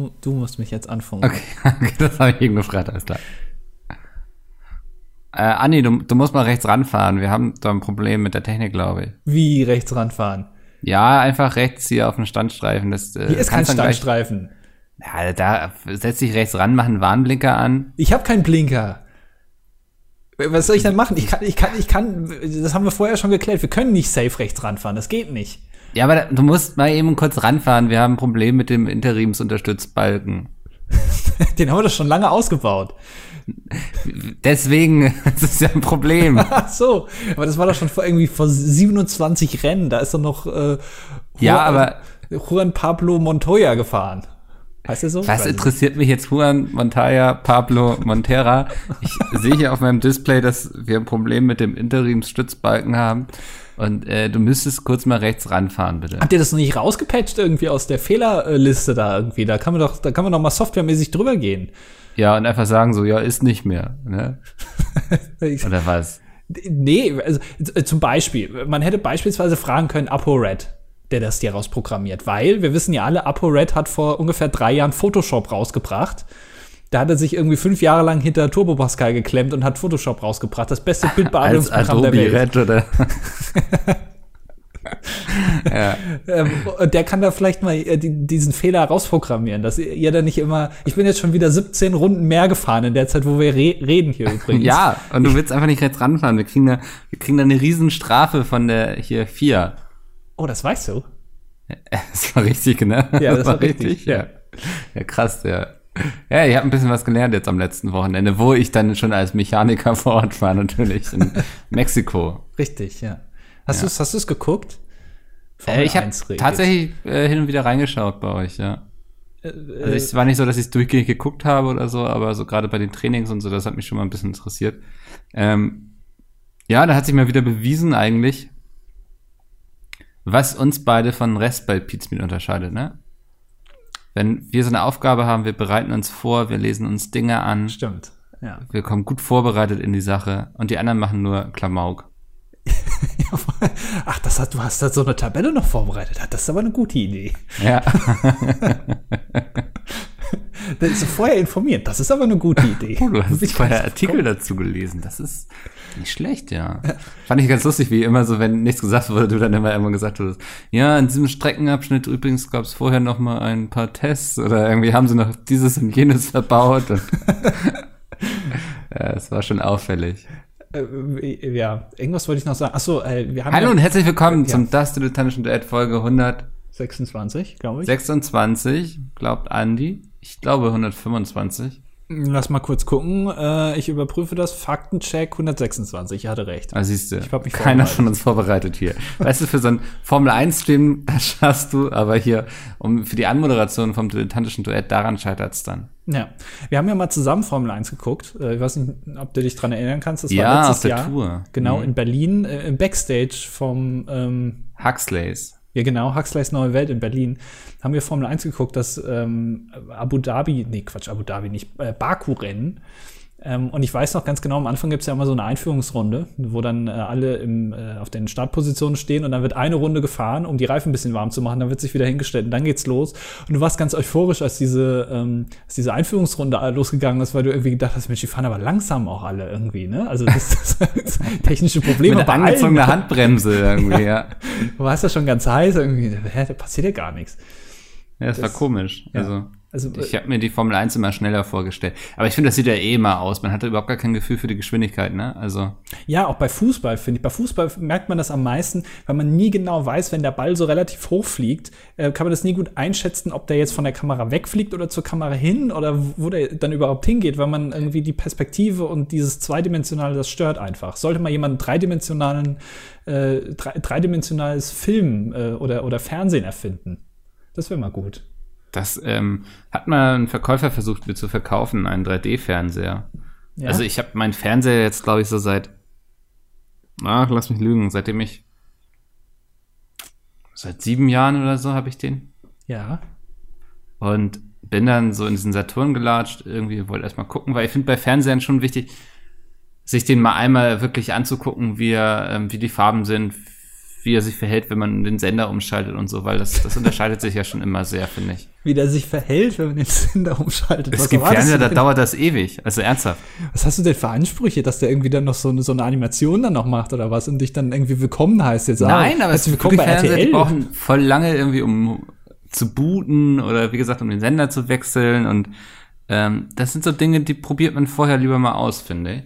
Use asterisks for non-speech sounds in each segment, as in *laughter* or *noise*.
Du, du musst mich jetzt anfangen. *laughs* Okay, das habe ich eben gefragt, alles klar. Äh, Anni, du, du musst mal rechts ranfahren. Wir haben da ein Problem mit der Technik, glaube ich. Wie rechts ranfahren? Ja, einfach rechts hier auf den Standstreifen. Das, äh, Hier ist kein dann gleich- Standstreifen. Ja, da setz dich rechts ran, mach einen Warnblinker an. Ich habe keinen Blinker. Was soll ich denn machen? Ich kann, ich kann, ich kann, das haben wir vorher schon geklärt. Wir können nicht safe rechts ranfahren. Das geht nicht. Ja, aber da, du musst mal eben kurz ranfahren. Wir haben ein Problem mit dem Interimsunterstützbalken. *laughs* Den haben wir doch schon lange ausgebaut. Deswegen, *laughs* das ist ja ein Problem. *laughs* Ach so, aber das war doch schon vor irgendwie vor 27 Rennen. Da ist doch noch äh, Ja, Juan- aber- Juan Pablo Montoya gefahren. Heißt er so? Was interessiert mich jetzt Juan Montaya, Pablo Montera? Ich sehe hier auf meinem Display, dass wir ein Problem mit dem Interimsstützbalken haben. Und äh, du müsstest kurz mal rechts ranfahren, bitte. Habt ihr das noch nicht rausgepatcht irgendwie aus der Fehlerliste da irgendwie? Da kann man doch, da kann man doch mal softwaremäßig drüber gehen. Ja, und einfach sagen so, ja, ist nicht mehr. Ne? *laughs* Oder was? Nee, also äh, zum Beispiel, man hätte beispielsweise fragen können, ApoRed, der das dir rausprogrammiert, weil wir wissen ja alle, ApoRed hat vor ungefähr drei Jahren Photoshop rausgebracht. Da hat er sich irgendwie fünf Jahre lang hinter Turbo Pascal geklemmt und hat Photoshop rausgebracht. Das beste Bildbearbeitungsprogramm der Welt. Red oder? *laughs* Ähm, und der kann da vielleicht mal äh, die, diesen Fehler rausprogrammieren, dass ihr, da nicht immer. Ich bin jetzt schon wieder 17 Runden mehr gefahren in der Zeit, wo wir re reden hier übrigens. *laughs* Ja, und du willst einfach nicht rechts ranfahren. Wir kriegen da, wir kriegen da eine Riesenstrafe von der hier vier. Oh, das weißt du. *laughs* Das war richtig, ne? Ja, das war richtig, Ja. ja, krass, ja. *laughs* Ja, ich habe ein bisschen was gelernt jetzt am letzten Wochenende, wo ich dann schon als Mechaniker *laughs* vor Ort war, natürlich in *laughs* Mexiko. Richtig, ja. Hast Ja. du's, hast du's geguckt? Äh, ich habe 1 Regel. tatsächlich äh, hin und wieder reingeschaut bei euch, ja. Äh, Also es war nicht so, dass ich es durchgehend geguckt habe oder so, aber so gerade bei den Trainings und so, das hat mich schon mal ein bisschen interessiert. Ähm, ja, da hat sich mal wieder bewiesen eigentlich, was uns beide von Rest bei Pizmeet unterscheidet, ne? Wenn wir so eine Aufgabe haben, wir bereiten uns vor, wir lesen uns Dinge an, Stimmt. Ja. wir kommen gut vorbereitet in die Sache und die anderen machen nur Klamauk. *laughs* Ach, das hat, du hast da so eine Tabelle noch vorbereitet. Das ist aber eine gute Idee. Ja, *laughs* vorher informiert. Das ist aber eine gute Idee. Oh, *laughs* du hast vorher Artikel dazu gelesen. Das ist nicht schlecht, ja. Fand ich ganz lustig, wie immer so, wenn nichts gesagt wurde, du dann immer irgendwann gesagt wurdest, ja, in diesem Streckenabschnitt übrigens gab es vorher noch mal ein paar Tests oder irgendwie haben sie noch dieses und jenes verbaut. Und *laughs* ja, es war schon auffällig. Äh, ja, irgendwas wollte ich noch sagen. Achso, äh, wir haben Hallo ja und herzlich willkommen Ja. zum Das Dilettantischen Duett Folge 26, glaube ich. 126, glaubt Andi. Ich glaube 125. Lass mal kurz gucken. Äh, ich überprüfe das. Faktencheck 126. Ich hatte recht. Ah, siehst du, Ich hab mich keiner von uns vorbereitet hier. Weißt du, für so ein Formel-1-Stream, *laughs* das schaffst du, aber hier, um für die Anmoderation vom dilettantischen Duett, daran scheitert's dann. Ja, wir haben ja mal zusammen Formel 1 geguckt. Äh, Ich weiß nicht, ob du dich dran erinnern kannst. Das war Ja, letztes auf der Jahr. Tour. Genau, Mhm. in Berlin, äh, im Backstage vom, ähm, Huxleys. Ja genau, Huxleys Neue Welt in Berlin, haben wir Formel 1 geguckt, das ähm, Abu Dhabi, nee, Quatsch, Abu Dhabi nicht, äh, Baku-Rennen. Ähm, und ich weiß noch ganz genau, am Anfang gibt es ja immer so eine Einführungsrunde, wo dann äh, alle im, äh, auf den Startpositionen stehen und dann wird eine Runde gefahren, um die Reifen ein bisschen warm zu machen, dann wird sich wieder hingestellt und dann geht's los. Und du warst ganz euphorisch, als diese, ähm, als diese Einführungsrunde äh, losgegangen ist, weil du irgendwie gedacht hast, Mensch, die fahren aber langsam auch alle irgendwie, ne? Also das, das *laughs* technische Probleme Mit bei allen. angezogener Handbremse *laughs* irgendwie, ja. Du warst ja schon ganz heiß irgendwie, hä, da passiert ja gar nichts. Ja, das, war komisch. ja. Also, Also, ich habe mir die Formel 1 immer schneller vorgestellt. Aber ich finde, das sieht ja eh immer aus. Man hatte überhaupt gar kein Gefühl für die Geschwindigkeit, ne? Also, Ja, auch bei Fußball finde ich. Bei Fußball merkt man das am meisten, weil man nie genau weiß, wenn der Ball so relativ hoch fliegt, äh, kann man das nie gut einschätzen, ob der jetzt von der Kamera wegfliegt oder zur Kamera hin oder wo der dann überhaupt hingeht, weil man irgendwie die Perspektive und dieses Zweidimensionale, das stört einfach. Sollte mal jemand einen dreidimensionalen, äh, drei, dreidimensionales Film äh, oder, oder Fernsehen erfinden. Das wäre mal gut. Das ähm, hat mal ein Verkäufer versucht, mir zu verkaufen, einen 3D-Fernseher. Ja? Also ich habe meinen Fernseher jetzt, glaube ich, so seit, ach, lass mich lügen, seitdem ich, seit sieben Jahren oder so habe ich den. ja. Und bin dann so in diesen Saturn gelatscht, irgendwie wollte erstmal gucken, weil ich finde bei Fernsehern schon wichtig, sich den mal einmal wirklich anzugucken, wie, er, ähm, wie die Farben sind, wie er sich verhält, wenn man den Sender umschaltet und so, weil das, das unterscheidet sich ja schon immer sehr, finde ich. Wie der sich verhält, wenn man den Sender umschaltet. Es Was gibt Fernseher, da dauert das ewig. Also ernsthaft. Was hast du denn für Ansprüche, dass der irgendwie dann noch so eine, so eine Animation dann noch macht oder was und dich dann irgendwie willkommen heißt jetzt? Nein, aber es gibt willkommen bei Fernseher, die RTL. brauchen voll lange irgendwie, um zu booten oder wie gesagt, um den Sender zu wechseln. Und ähm, das sind so Dinge, die probiert man vorher lieber mal aus, finde ich.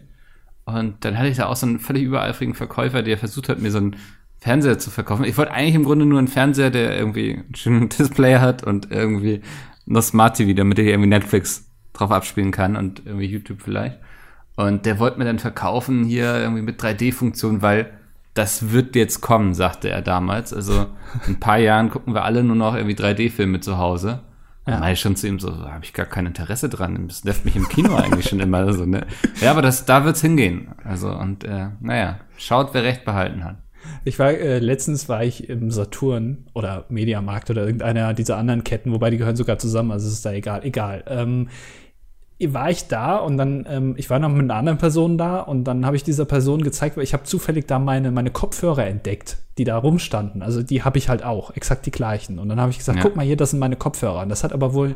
Und dann hatte ich da auch so einen völlig übereifrigen Verkäufer, der versucht hat, mir so einen Fernseher zu verkaufen. Ich wollte eigentlich im Grunde nur einen Fernseher, der irgendwie einen schönen *laughs* Display hat und irgendwie noch Smart TV, damit ich irgendwie Netflix drauf abspielen kann und irgendwie YouTube vielleicht. Und der wollte mir dann verkaufen hier irgendwie mit 3D-Funktion, weil das wird jetzt kommen, sagte er damals. Also in ein paar *laughs* Jahren gucken wir alle nur noch irgendwie 3D-Filme zu Hause. Ja. Ja. Da ich schon zu ihm so, da habe ich gar kein Interesse dran. Das nervt mich im Kino eigentlich schon immer so, ne? Ja, aber das, da wird's hingehen. Also, und äh, naja, schaut, wer recht behalten hat. Ich war, äh, letztens war ich im Saturn oder Mediamarkt oder irgendeiner dieser anderen Ketten, wobei die gehören sogar zusammen, also es ist da egal, egal. Ähm, war ich da und dann, ähm, ich war noch mit einer anderen Person da und dann habe ich dieser Person gezeigt, weil ich habe zufällig da meine, meine Kopfhörer entdeckt, die da rumstanden. Also die habe ich halt auch, exakt die gleichen. Und dann habe ich gesagt, Ja. guck mal hier, das sind meine Kopfhörer. Und das hat aber wohl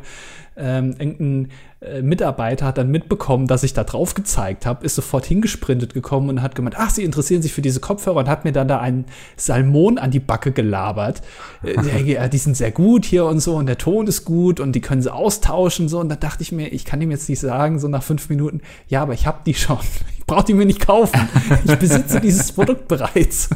ähm, irgendein äh, Mitarbeiter hat dann mitbekommen, dass ich da drauf gezeigt habe, ist sofort hingesprintet gekommen und hat gemeint, ach, Sie interessieren sich für diese Kopfhörer und hat mir dann da einen Salmon an die Backe gelabert. Äh, die sind sehr gut hier und so und der Ton ist gut und die können sie austauschen so und da dachte ich mir, ich kann ihm jetzt nicht sagen, so nach fünf Minuten, ja, aber ich habe die schon. Ich brauche die mir nicht kaufen. Ich besitze dieses Produkt bereits.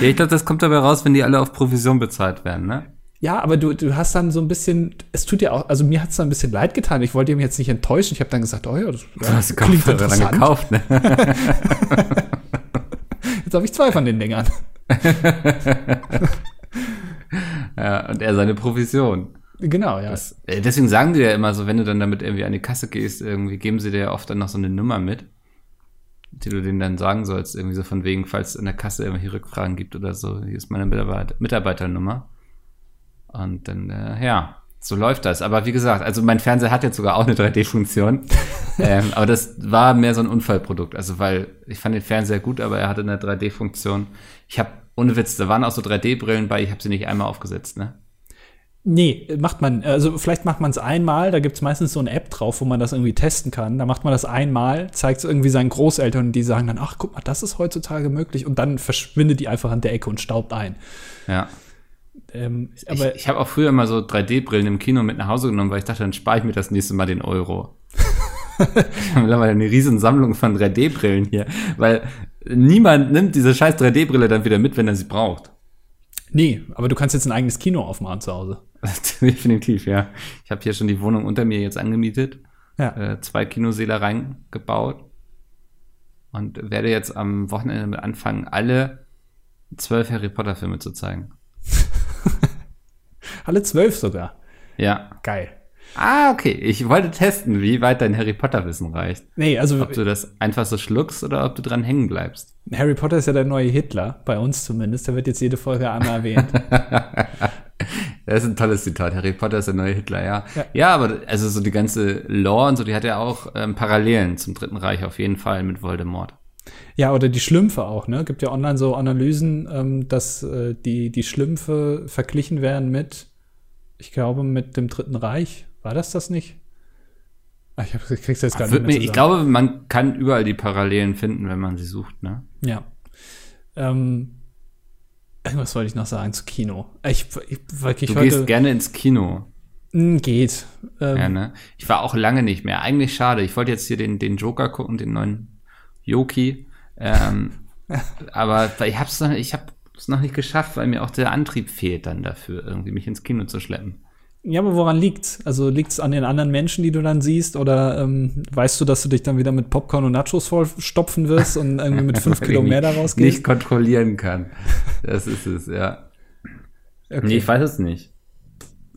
Ja, ich glaube, das kommt dabei raus, wenn die alle auf Provision bezahlt werden, ne? Ja, aber du, du hast dann so ein bisschen, es tut dir auch, also mir hat es dann ein bisschen leid getan. Ich wollte ihm jetzt nicht enttäuschen. Ich habe dann gesagt, oh ja, das ja, hast die klingt dann interessant. gekauft, ne? *laughs* Jetzt habe ich zwei von den Dingern. *laughs* Ja, und er seine Provision. Genau, ja. Das, äh, deswegen sagen die ja immer so, wenn du dann damit irgendwie an die Kasse gehst, irgendwie geben sie dir ja oft dann noch so eine Nummer mit, die du denen dann sagen sollst, irgendwie so von wegen, falls es in der Kasse irgendwelche Rückfragen gibt oder so, hier ist meine Mitarbeiter Mitarbeiternummer. Und dann, äh, ja, so läuft das. Aber wie gesagt, also mein Fernseher hat jetzt sogar auch eine 3D-Funktion. *laughs* ähm, aber das war mehr so ein Unfallprodukt. Also weil ich fand den Fernseher gut, aber er hatte eine 3D-Funktion. Ich habe ohne Witz, da waren auch so 3D-Brillen bei, ich habe sie nicht einmal aufgesetzt, ne? Nee, macht man, also vielleicht macht man es einmal, da gibt es meistens so eine App drauf, wo man das irgendwie testen kann. Da macht man das einmal, zeigt es irgendwie seinen Großeltern und die sagen dann, ach guck mal, das ist heutzutage möglich und dann verschwindet die einfach an der Ecke und staubt ein. Ja. Ähm, Ich, aber ich habe auch früher mal so 3D-Brillen im Kino mit nach Hause genommen, weil ich dachte, dann spare ich mir das nächste Mal den Euro. ich habe mittlerweile eine riesen Sammlung von 3D-Brillen hier, weil niemand nimmt diese scheiß 3D-Brille dann wieder mit, wenn er sie braucht. Nee, aber du kannst jetzt ein eigenes Kino aufmachen zu Hause. *laughs* Definitiv, ja. Ich habe hier schon die Wohnung unter mir jetzt angemietet, Ja. äh, zwei Kinosäle reingebaut und werde jetzt am Wochenende damit anfangen, alle zwölf Harry Potter-Filme zu zeigen. *laughs* Alle zwölf sogar. Ja. Geil. Ah, okay. Ich wollte testen, wie weit dein Harry Potter-Wissen reicht. Nee, also Ob du das einfach so schluckst oder ob du dran hängen bleibst. Harry Potter ist ja der neue Hitler, bei uns zumindest. Der wird jetzt jede Folge einmal erwähnt. *laughs* Das ist ein tolles Zitat. Harry Potter ist der neue Hitler, ja. Ja. Ja, aber also so die ganze Lore und so, die hat ja auch ähm, Parallelen zum Dritten Reich auf jeden Fall mit Voldemort. Ja, oder die Schlümpfe auch, ne? Gibt ja online so Analysen, ähm, dass äh, die, die Schlümpfe verglichen werden mit, ich glaube, mit dem Dritten Reich. War das das nicht? Ach, ich, hab, ich krieg's jetzt gar Wird nicht mir, ich glaube, man kann überall die Parallelen finden, wenn man sie sucht, ne? Ja. Ähm, irgendwas wollte ich noch sagen zu Kino. Ich, ich, wirklich Du heute, gehst gerne ins Kino. Mm, geht. Ähm, Ja, ne? Ich war auch lange nicht mehr. Eigentlich schade. Ich wollte jetzt hier den, den Joker gucken, den neuen Yoki. Ähm, *laughs* aber ich hab's noch, ich habe es noch nicht geschafft, weil mir auch der Antrieb fehlt dann dafür, irgendwie mich ins Kino zu schleppen. Ja, aber woran liegt's? Also liegt's an den anderen Menschen, die du dann siehst? Oder ähm, weißt du, dass du dich dann wieder mit Popcorn und Nachos vollstopfen wirst und irgendwie mit fünf *laughs* Kilo mehr nicht- daraus Nicht gehst? kontrollieren kann. Das ist es, ja. Okay. Nee, ich weiß es nicht.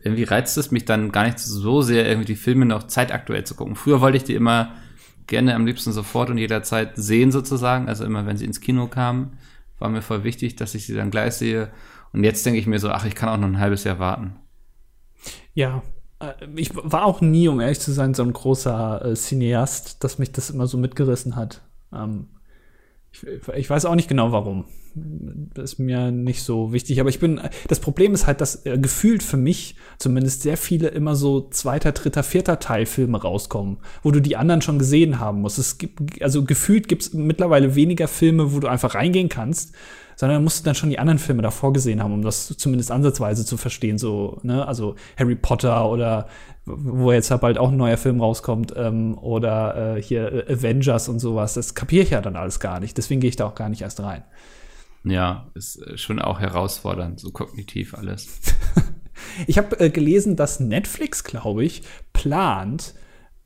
Irgendwie reizt es mich dann gar nicht so sehr, irgendwie die Filme noch zeitaktuell zu gucken. Früher wollte ich die immer gerne am liebsten sofort und jederzeit sehen sozusagen. Also immer, wenn sie ins Kino kamen, war mir voll wichtig, dass ich sie dann gleich sehe. Und jetzt denke ich mir so, ach, ich kann auch noch ein halbes Jahr warten. Ja, äh, ich war auch nie, um ehrlich zu sein, so ein großer äh, Cineast, dass mich das immer so mitgerissen hat. Ähm, ich, ich weiß auch nicht genau warum. ist mir nicht so wichtig. Aber ich bin, das Problem ist halt, dass äh, gefühlt für mich zumindest sehr viele immer so zweiter, dritter, vierter Teil Filme rauskommen, wo du die anderen schon gesehen haben musst. Es gibt, also gefühlt gibt es mittlerweile weniger Filme, wo du einfach reingehen kannst, sondern musst du dann schon die anderen Filme davor gesehen haben, um das zumindest ansatzweise zu verstehen. So, ne, also Harry Potter oder wo jetzt ja bald auch ein neuer Film rauskommt, ähm, oder äh, hier äh, Avengers und sowas. Das kapiere ich ja dann alles gar nicht. Deswegen gehe ich da auch gar nicht erst rein. Ja, ist äh, schon auch herausfordernd, so kognitiv alles. *laughs* ich habe äh, gelesen, dass Netflix, glaube ich, plant,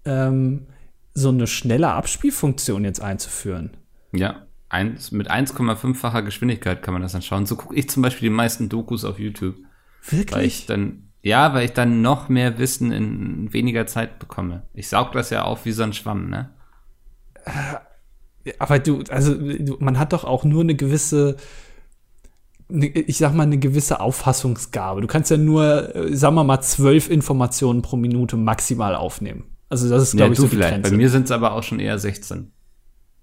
ähm, so eine schnelle Abspielfunktion jetzt einzuführen. Ja, eins, mit 1,5-facher Geschwindigkeit kann man das dann schauen. So gucke ich zum Beispiel die meisten Dokus auf YouTube. Wirklich? Weil ich dann, ja, weil ich dann noch mehr Wissen in weniger Zeit bekomme. Ich saug das ja auf wie so ein Schwamm, ne? Aber du, also man hat doch auch nur eine gewisse, ne, ich sag mal, eine gewisse Auffassungsgabe. Du kannst ja nur, äh, sagen wir mal, zwölf Informationen pro Minute maximal aufnehmen. Also das ist, glaube ja, ich, so vielleicht. Bei mir sind es aber auch schon eher 16.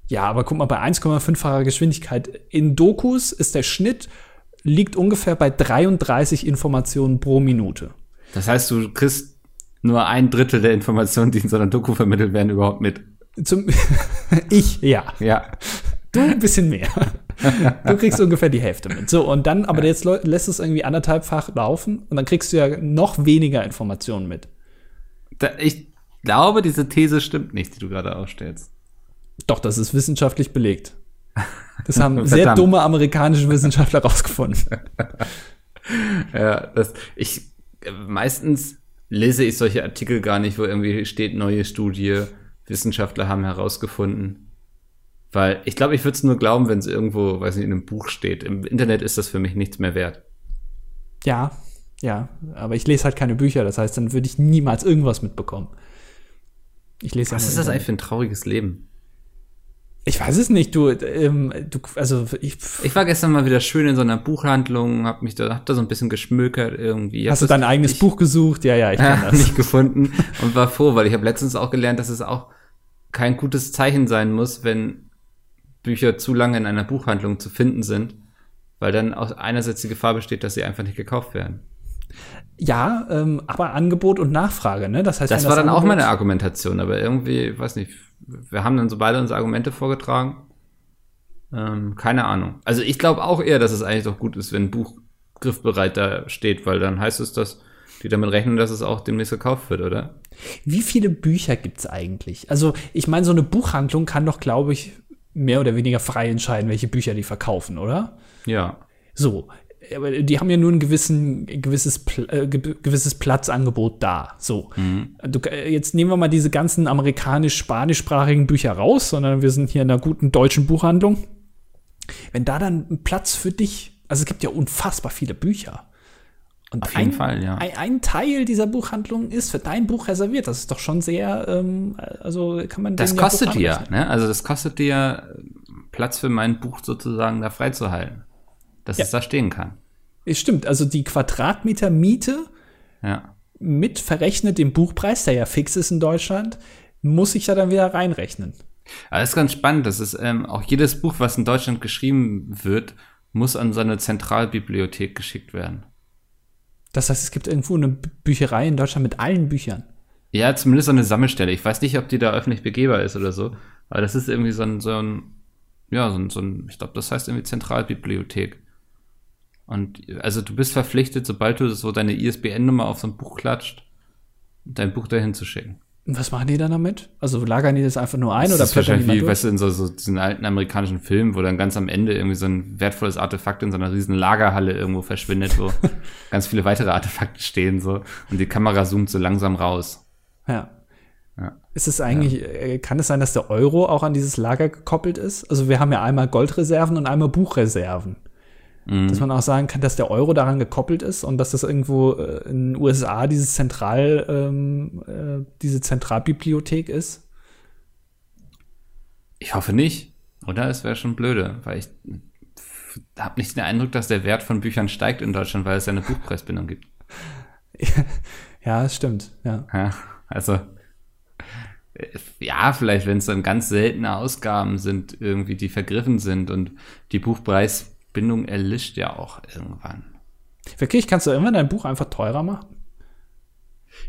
Ja, aber guck mal, bei 1,5-facher Geschwindigkeit in Dokus ist der Schnitt liegt ungefähr bei 33 Informationen pro Minute. Das heißt, du kriegst nur ein Drittel der Informationen, die in so einer Doku vermittelt werden, überhaupt mit. Zum *laughs* ich, ja. Ja. Du ein bisschen mehr. Du kriegst ungefähr die Hälfte mit. So, und dann, aber jetzt lässt es irgendwie anderthalbfach laufen und dann kriegst du ja noch weniger Informationen mit. Da, ich glaube, diese These stimmt nicht, die du gerade aufstellst. Doch, das ist wissenschaftlich belegt. Das haben *laughs* sehr dumme amerikanische Wissenschaftler *laughs* rausgefunden. *laughs* ja, das, ich, meistens lese ich solche Artikel gar nicht, wo irgendwie steht neue Studie, Wissenschaftler haben herausgefunden. Weil ich glaube, ich würde es nur glauben, wenn es irgendwo, weiß nicht, in einem Buch steht. Im Internet ist das für mich nichts mehr wert. Ja, ja, aber ich lese halt keine Bücher, das heißt, dann würde ich niemals irgendwas mitbekommen. Ich lese Was ist das eigentlich für ein trauriges Leben? Ich weiß es nicht, du, ähm, du, also ich. Ich war gestern mal wieder schön in so einer Buchhandlung, hab mich da, hab da so ein bisschen geschmökert irgendwie. Hast du dein eigenes ich, Buch gesucht? Ja, ja, ich kann *laughs* das. nicht gefunden und war froh, weil ich habe letztens auch gelernt, dass es auch kein gutes Zeichen sein muss, wenn Bücher zu lange in einer Buchhandlung zu finden sind, weil dann auch einerseits die Gefahr besteht, dass sie einfach nicht gekauft werden. Ja, ähm, aber Angebot und Nachfrage, ne? Das heißt, das war das dann Angebot auch meine Argumentation, aber irgendwie, weiß nicht, wir haben dann so beide unsere Argumente vorgetragen. Ähm, keine Ahnung. Also ich glaube auch eher, dass es eigentlich doch gut ist, wenn ein Buch griffbereit da steht, weil dann heißt es, dass die damit rechnen, dass es auch demnächst gekauft wird, oder? Wie viele Bücher gibt es eigentlich? Also ich meine, so eine Buchhandlung kann doch, glaube ich, mehr oder weniger frei entscheiden, welche Bücher die verkaufen, oder? Ja. So, aber die haben ja nur ein gewissen, gewisses, äh, gewisses Platzangebot da. So. Mhm. Du, äh, jetzt nehmen wir mal diese ganzen amerikanisch-spanischsprachigen Bücher raus, sondern wir sind hier in einer guten deutschen Buchhandlung. Wenn da dann ein Platz für dich, also es gibt ja unfassbar viele Bücher. Und Auf jeden ein, Fall, ja. Ein, ein, Teil dieser Buchhandlung ist für dein Buch reserviert. Das ist doch schon sehr, ähm, also kann man. Das kostet dir, ne? Also das kostet dir Platz für mein Buch sozusagen da freizuhalten dass ja. es da stehen kann. Es stimmt, also die Quadratmeter Miete ja. mit verrechnet dem Buchpreis, der ja fix ist in Deutschland, muss ich ja dann wieder reinrechnen. Aber das ist ganz spannend. Das ist ähm, auch jedes Buch, was in Deutschland geschrieben wird, muss an seine Zentralbibliothek geschickt werden. Das heißt, es gibt irgendwo eine Bücherei in Deutschland mit allen Büchern. Ja, zumindest so eine Sammelstelle. Ich weiß nicht, ob die da öffentlich begehbar ist oder so. Aber das ist irgendwie so ein, so ein ja, so ein, so ein ich glaube, das heißt irgendwie Zentralbibliothek. Und also du bist verpflichtet, sobald du so deine ISBN-Nummer auf so ein Buch klatscht, dein Buch dahin zu schicken. Und was machen die dann damit? Also lagern die das einfach nur ein das oder ist wahrscheinlich wie, weißt du, in so, so diesen alten amerikanischen Filmen, wo dann ganz am Ende irgendwie so ein wertvolles Artefakt in so einer riesen Lagerhalle irgendwo verschwindet, wo *laughs* ganz viele weitere Artefakte stehen so und die Kamera zoomt so langsam raus. Ja. ja. Ist es eigentlich, ja. Äh, kann es sein, dass der Euro auch an dieses Lager gekoppelt ist? Also wir haben ja einmal Goldreserven und einmal Buchreserven. Mhm. Dass man auch sagen kann, dass der Euro daran gekoppelt ist und dass das irgendwo äh, in den USA dieses Zentral, ähm, äh, diese Zentralbibliothek ist? Ich hoffe nicht, oder? Es wäre schon blöde, weil ich habe nicht den Eindruck, dass der Wert von Büchern steigt in Deutschland, weil es ja eine Buchpreisbindung gibt. *laughs* ja, es stimmt, ja. ja also ja, vielleicht, wenn es dann ganz seltene Ausgaben sind, irgendwie, die vergriffen sind und die Buchpreis Bindung erlischt ja auch irgendwann. Wirklich, kannst du irgendwann dein Buch einfach teurer machen?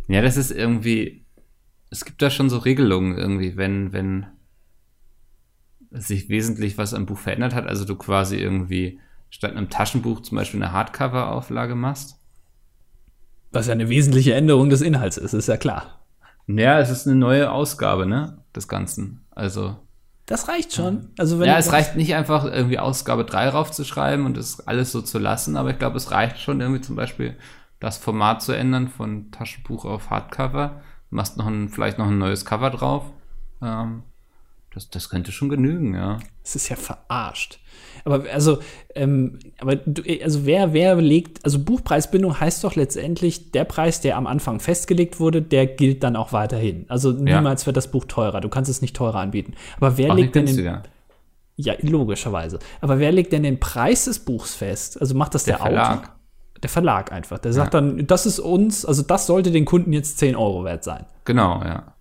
Ja, das ist irgendwie, es gibt da schon so Regelungen irgendwie, wenn, wenn sich wesentlich was am Buch verändert hat, also du quasi irgendwie statt einem Taschenbuch zum Beispiel eine Hardcover-Auflage machst. Was ja eine wesentliche Änderung des Inhalts ist, ist ja klar. Ja, es ist eine neue Ausgabe, ne, des Ganzen. Also. Das reicht schon. Also wenn ja, es reicht nicht einfach irgendwie Ausgabe 3 raufzuschreiben und das alles so zu lassen, aber ich glaube, es reicht schon irgendwie zum Beispiel das Format zu ändern von Taschenbuch auf Hardcover. Du machst noch ein, vielleicht noch ein neues Cover drauf. Ähm, das, das könnte schon genügen, ja. Es ist ja verarscht. Aber also, ähm, aber du, also wer, wer legt, also Buchpreisbindung heißt doch letztendlich, der Preis, der am Anfang festgelegt wurde, der gilt dann auch weiterhin. Also niemals ja. wird das Buch teurer. Du kannst es nicht teurer anbieten. Aber wer auch legt denn den, ja, logischerweise. Aber wer legt denn den Preis des Buchs fest? Also macht das der, der Verlag. Autor? Der Verlag einfach. Der sagt ja. dann, das ist uns, also das sollte den Kunden jetzt 10 Euro wert sein. Genau, ja.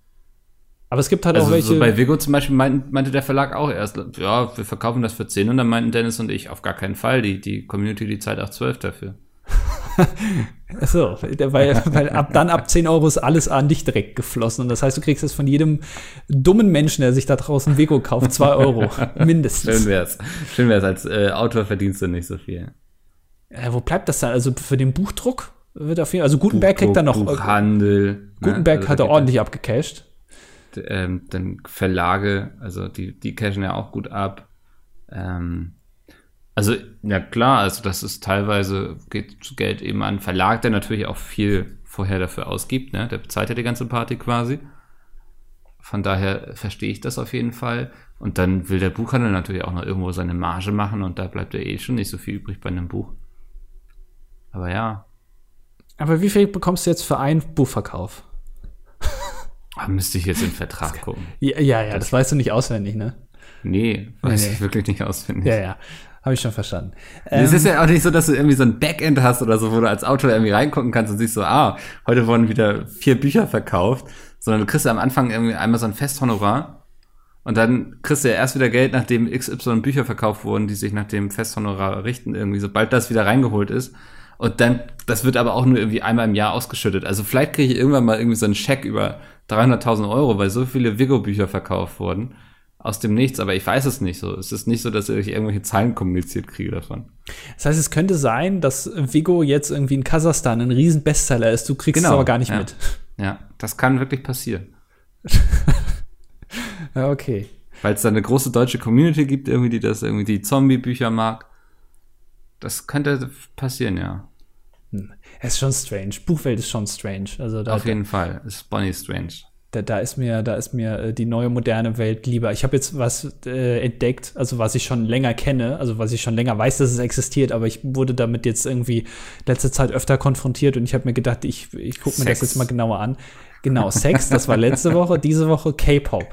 Aber es gibt halt also auch welche. So bei Vigo zum Beispiel meinte, meinte der Verlag auch erst, ja, wir verkaufen das für 10 und dann meinten Dennis und ich, auf gar keinen Fall, die, die Community, die zahlt auch 12 dafür. *laughs* so, weil, weil ab dann ab 10 Euro ist alles an dich direkt geflossen. Und das heißt, du kriegst es von jedem dummen Menschen, der sich da draußen Vigo kauft, 2 Euro. *laughs* mindestens. Schön wär's. Schön wär's, als äh, Autor verdienst du nicht so viel. Äh, wo bleibt das dann? Also für den Buchdruck wird jeden Fall, also Gutenberg Buchdruck, kriegt dann noch. Buchhandel. Ne? Gutenberg ne? also hat er ordentlich abgecasht ähm, dann Verlage, also die, die cashen ja auch gut ab. Ähm, also, ja klar, also das ist teilweise, geht Geld eben an Verlag, der natürlich auch viel vorher dafür ausgibt, ne? Der bezahlt ja die ganze Party quasi. Von daher verstehe ich das auf jeden Fall. Und dann will der Buchhandel natürlich auch noch irgendwo seine Marge machen und da bleibt ja eh schon nicht so viel übrig bei einem Buch. Aber ja. Aber wie viel bekommst du jetzt für einen Buchverkauf? Ah, müsste ich jetzt in den Vertrag gucken. Ja, ja, ja, das weißt du nicht auswendig, ne? Nee, weiß nee, nee. ich wirklich nicht auswendig. Ja, ja. Habe ich schon verstanden. Es ähm, ist ja auch nicht so, dass du irgendwie so ein Backend hast oder so, wo du als Autor irgendwie reingucken kannst und siehst so, ah, heute wurden wieder vier Bücher verkauft, sondern du kriegst ja am Anfang irgendwie einmal so ein Festhonorar und dann kriegst du ja erst wieder Geld, nachdem XY Bücher verkauft wurden, die sich nach dem Festhonorar richten, irgendwie, sobald das wieder reingeholt ist. Und dann, das wird aber auch nur irgendwie einmal im Jahr ausgeschüttet. Also vielleicht kriege ich irgendwann mal irgendwie so einen Scheck über 300.000 Euro, weil so viele Vigo-Bücher verkauft wurden. Aus dem Nichts, aber ich weiß es nicht so. Es ist nicht so, dass ich irgendwelche Zahlen kommuniziert kriege davon. Das heißt, es könnte sein, dass Vigo jetzt irgendwie in Kasachstan ein riesen Bestseller ist. Du kriegst genau, es aber gar nicht ja. mit. *laughs* Ja, das kann wirklich passieren. *laughs* ja, okay. Weil es da eine große deutsche Community gibt, irgendwie, die das irgendwie die Zombie-Bücher mag. Das könnte passieren, ja. Hm. Es ist schon strange. Buchwelt ist schon strange. Also da, Auf jeden da, Fall. Ist Bonnie strange. Da, da, ist mir, da ist mir äh, die neue moderne Welt lieber. Ich habe jetzt was äh, entdeckt, also was ich schon länger kenne, also was ich schon länger weiß, dass es existiert, aber ich wurde damit jetzt irgendwie letzte Zeit öfter konfrontiert und ich habe mir gedacht, ich, ich gucke mir das jetzt mal genauer an. Genau, Sex, das war letzte *laughs* Woche, diese Woche K-Pop.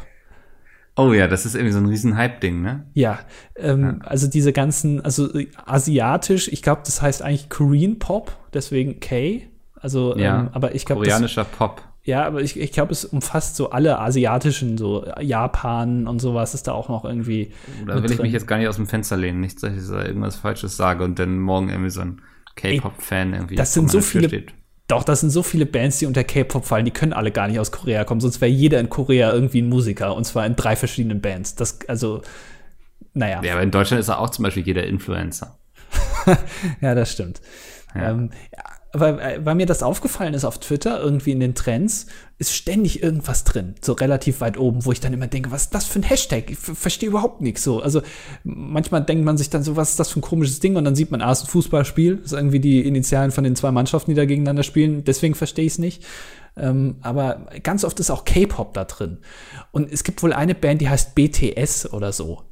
Oh ja, das ist irgendwie so ein riesen Hype-Ding, ne? Ja, ähm, ja, also diese ganzen, also äh, asiatisch, ich glaube, das heißt eigentlich Korean Pop, deswegen K. Also, ja, ähm, aber ich glaube. Koreanischer das, Pop. Ja, aber ich, ich glaube, es umfasst so alle asiatischen, so Japan und sowas ist da auch noch irgendwie. Da will ich mich jetzt gar nicht aus dem Fenster lehnen, nicht, dass ich da irgendwas Falsches sage und dann morgen irgendwie so ein K-Pop-Fan irgendwie. Das sind so viele. Steht. Doch, das sind so viele Bands, die unter K-Pop fallen, die können alle gar nicht aus Korea kommen, sonst wäre jeder in Korea irgendwie ein Musiker und zwar in drei verschiedenen Bands. Das, also, naja. Ja, aber in Deutschland ist auch zum Beispiel jeder Influencer. *laughs* ja, das stimmt. Ja. Ähm, weil, äh, weil mir das aufgefallen ist auf Twitter, irgendwie in den Trends, ist ständig irgendwas drin, so relativ weit oben, wo ich dann immer denke, was ist das für ein Hashtag? Ich verstehe überhaupt nichts so. Also manchmal denkt man sich dann so, was ist das für ein komisches Ding? Und dann sieht man erst ein Fußballspiel, das ist irgendwie die Initialen von den zwei Mannschaften, die da gegeneinander spielen, deswegen verstehe ich es nicht. Ähm, aber ganz oft ist auch K-Pop da drin. Und es gibt wohl eine Band, die heißt BTS oder so.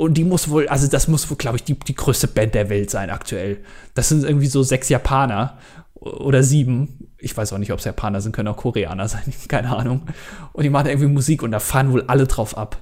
Und die muss wohl, also das muss wohl, glaube ich, die, die größte Band der Welt sein aktuell. Das sind irgendwie so sechs Japaner oder sieben. Ich weiß auch nicht, ob es Japaner sind, können auch Koreaner *laughs* sein, keine Ahnung. Und die machen irgendwie Musik und da fahren wohl alle drauf ab.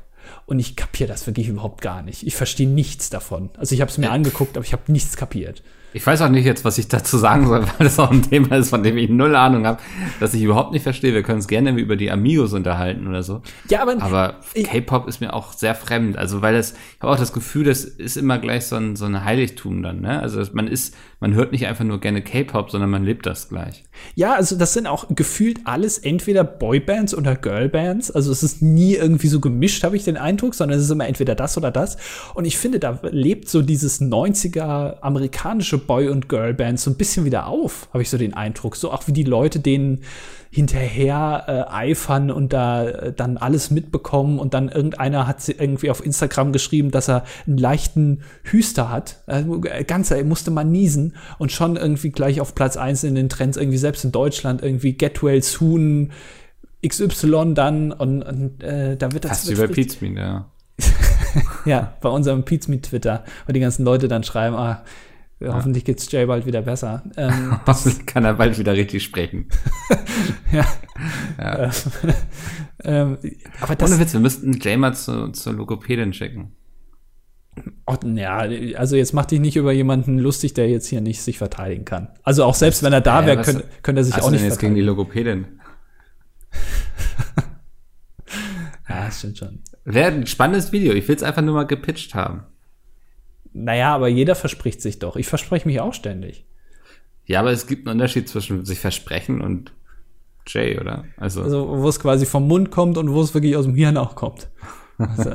Und ich kapiere das wirklich überhaupt gar nicht. Ich verstehe nichts davon. Also ich habe es mir angeguckt, aber ich habe nichts kapiert. Ich weiß auch nicht jetzt, was ich dazu sagen soll, *laughs* weil das auch ein Thema ist, von dem ich null Ahnung habe, dass ich überhaupt nicht verstehe. Wir können uns gerne über die Amigos unterhalten oder so. Ja, aber, Aber K-Pop ist mir auch sehr fremd. Also, weil das, ich habe auch das Gefühl, das ist immer gleich so ein, so ein Heiligtum dann, ne? Also, man ist, man hört nicht einfach nur gerne K-Pop, sondern man lebt das gleich. Ja, also das sind auch gefühlt alles entweder Boybands oder Girlbands. Also es ist nie irgendwie so gemischt, habe ich den Eindruck, sondern es ist immer entweder das oder das. Und ich finde, da lebt so dieses 90er amerikanische Boy- und Girlbands so ein bisschen wieder auf, habe ich so den Eindruck. So auch wie die Leute denen hinterher äh, eifern und da äh, dann alles mitbekommen und dann irgendeiner hat sie irgendwie auf Instagram geschrieben, dass er einen leichten Hüster hat. Also, äh, ganz, er musste mal niesen und schon irgendwie gleich auf Platz eins in den Trends, irgendwie selbst in Deutschland, irgendwie Get Well Soon, XY dann und, und äh, da wird das Fast wie bei Pizmin, ja. *laughs* ja, bei unserem Pizmeet Twitter, wo die ganzen Leute dann schreiben, ah, hoffentlich geht's Jay bald wieder besser. Ähm, *laughs* Hoffentlich kann er bald wieder richtig sprechen. *laughs* ja. Ja. ähm, *laughs* aber das, Ohne Witz, wir müssten Jay mal zu, zur Logopädin schicken. Oh, ja, also jetzt mach dich nicht über jemanden lustig, der jetzt hier nicht sich verteidigen kann. Also auch selbst wenn er da Ja, wäre, könnte, könnte er sich auch nicht denn jetzt gegen die verteidigen. Logopädin? Ja, stimmt schon. Wäre ein spannendes Video. Ich will es einfach nur mal gepitcht haben. Naja, aber jeder verspricht sich doch. Ich verspreche mich auch ständig. Ja, aber es gibt einen Unterschied zwischen sich versprechen und Jay, oder? Also, Also, wo es quasi vom Mund kommt und wo es wirklich aus dem Hirn auch kommt. Also, *laughs*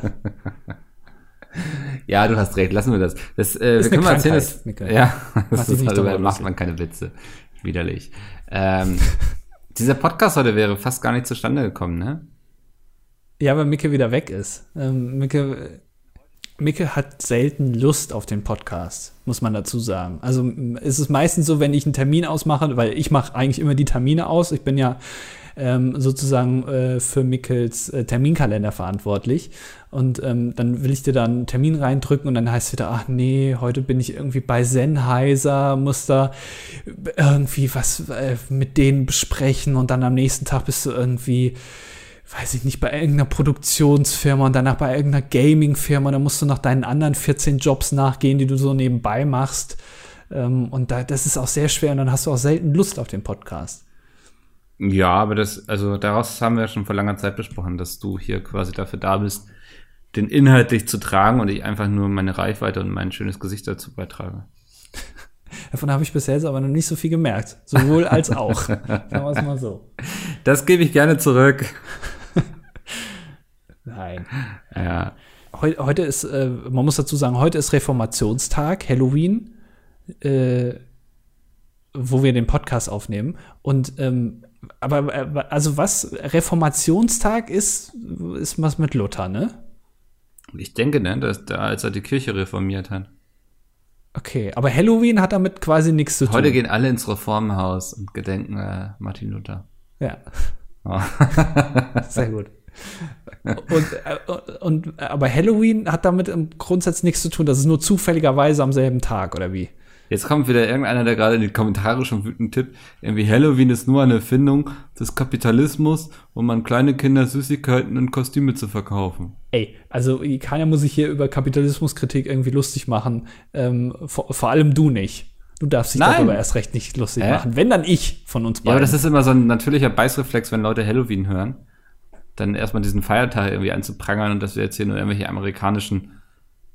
ja, du hast recht. Lassen wir das. das äh, Ist wir können mal erzählen, Krankheit, dass, ja, das ist darüber macht man keine Witze. Widerlich. Ähm, *laughs* dieser Podcast heute wäre fast gar nicht zustande gekommen, ne? ja, weil Micke wieder weg ist. Ähm, Micke, Micke hat selten Lust auf den Podcast, muss man dazu sagen. Also m, es ist meistens so, wenn ich einen Termin ausmache, weil ich mache eigentlich immer die Termine aus. Ich bin ja ähm, sozusagen äh, für Mickels äh, Terminkalender verantwortlich. Und ähm, dann will ich dir da einen Termin reindrücken und dann heißt es wieder, ach nee, heute bin ich irgendwie bei Sennheiser, muss da irgendwie was äh, mit denen besprechen und dann am nächsten Tag bist du irgendwie weiß ich nicht, bei irgendeiner Produktionsfirma und danach bei irgendeiner Gaming-Firma, da musst du noch deinen anderen 14 Jobs nachgehen, die du so nebenbei machst. Ähm, und da, das ist auch sehr schwer und dann hast du auch selten Lust auf den Podcast. Ja, aber das, also daraus haben wir ja schon vor langer Zeit besprochen, dass du hier quasi dafür da bist, den inhaltlich zu tragen und ich einfach nur meine Reichweite und mein schönes Gesicht dazu beitrage. *laughs* Davon habe ich bisher jetzt aber noch nicht so viel gemerkt. Sowohl als auch. *laughs* Sagen wir es mal so. Das gebe ich gerne zurück. Nein. Ja. Heu, heute ist, äh, man muss dazu sagen, heute ist Reformationstag, Halloween, äh, wo wir den Podcast aufnehmen. Und ähm, aber äh, also was Reformationstag ist, ist was mit Luther, ne? Ich denke, ne, dass da, als er die Kirche reformiert hat. Okay, aber Halloween hat damit quasi nichts zu tun. Heute gehen alle ins Reformhaus und gedenken äh, Martin Luther. Ja, Oh. *laughs* sehr gut. Und, äh, und aber Halloween hat damit im Grundsatz nichts zu tun. Das ist nur zufälligerweise am selben Tag oder wie? Jetzt kommt wieder irgendeiner, der gerade in die Kommentare schon wütend tippt. Irgendwie Halloween ist nur eine Erfindung des Kapitalismus, um an kleine Kinder Süßigkeiten und Kostüme zu verkaufen. Ey, also keiner muss sich hier über Kapitalismuskritik irgendwie lustig machen. Ähm, vor, vor allem du nicht. Du darfst dich Nein. darüber erst recht nicht lustig Hä? machen. Wenn dann ich von uns Ja, beiden. aber das ist immer so ein natürlicher Beißreflex, wenn Leute Halloween hören. Dann erstmal diesen Feiertag irgendwie anzuprangern und dass wir jetzt hier nur irgendwelche amerikanischen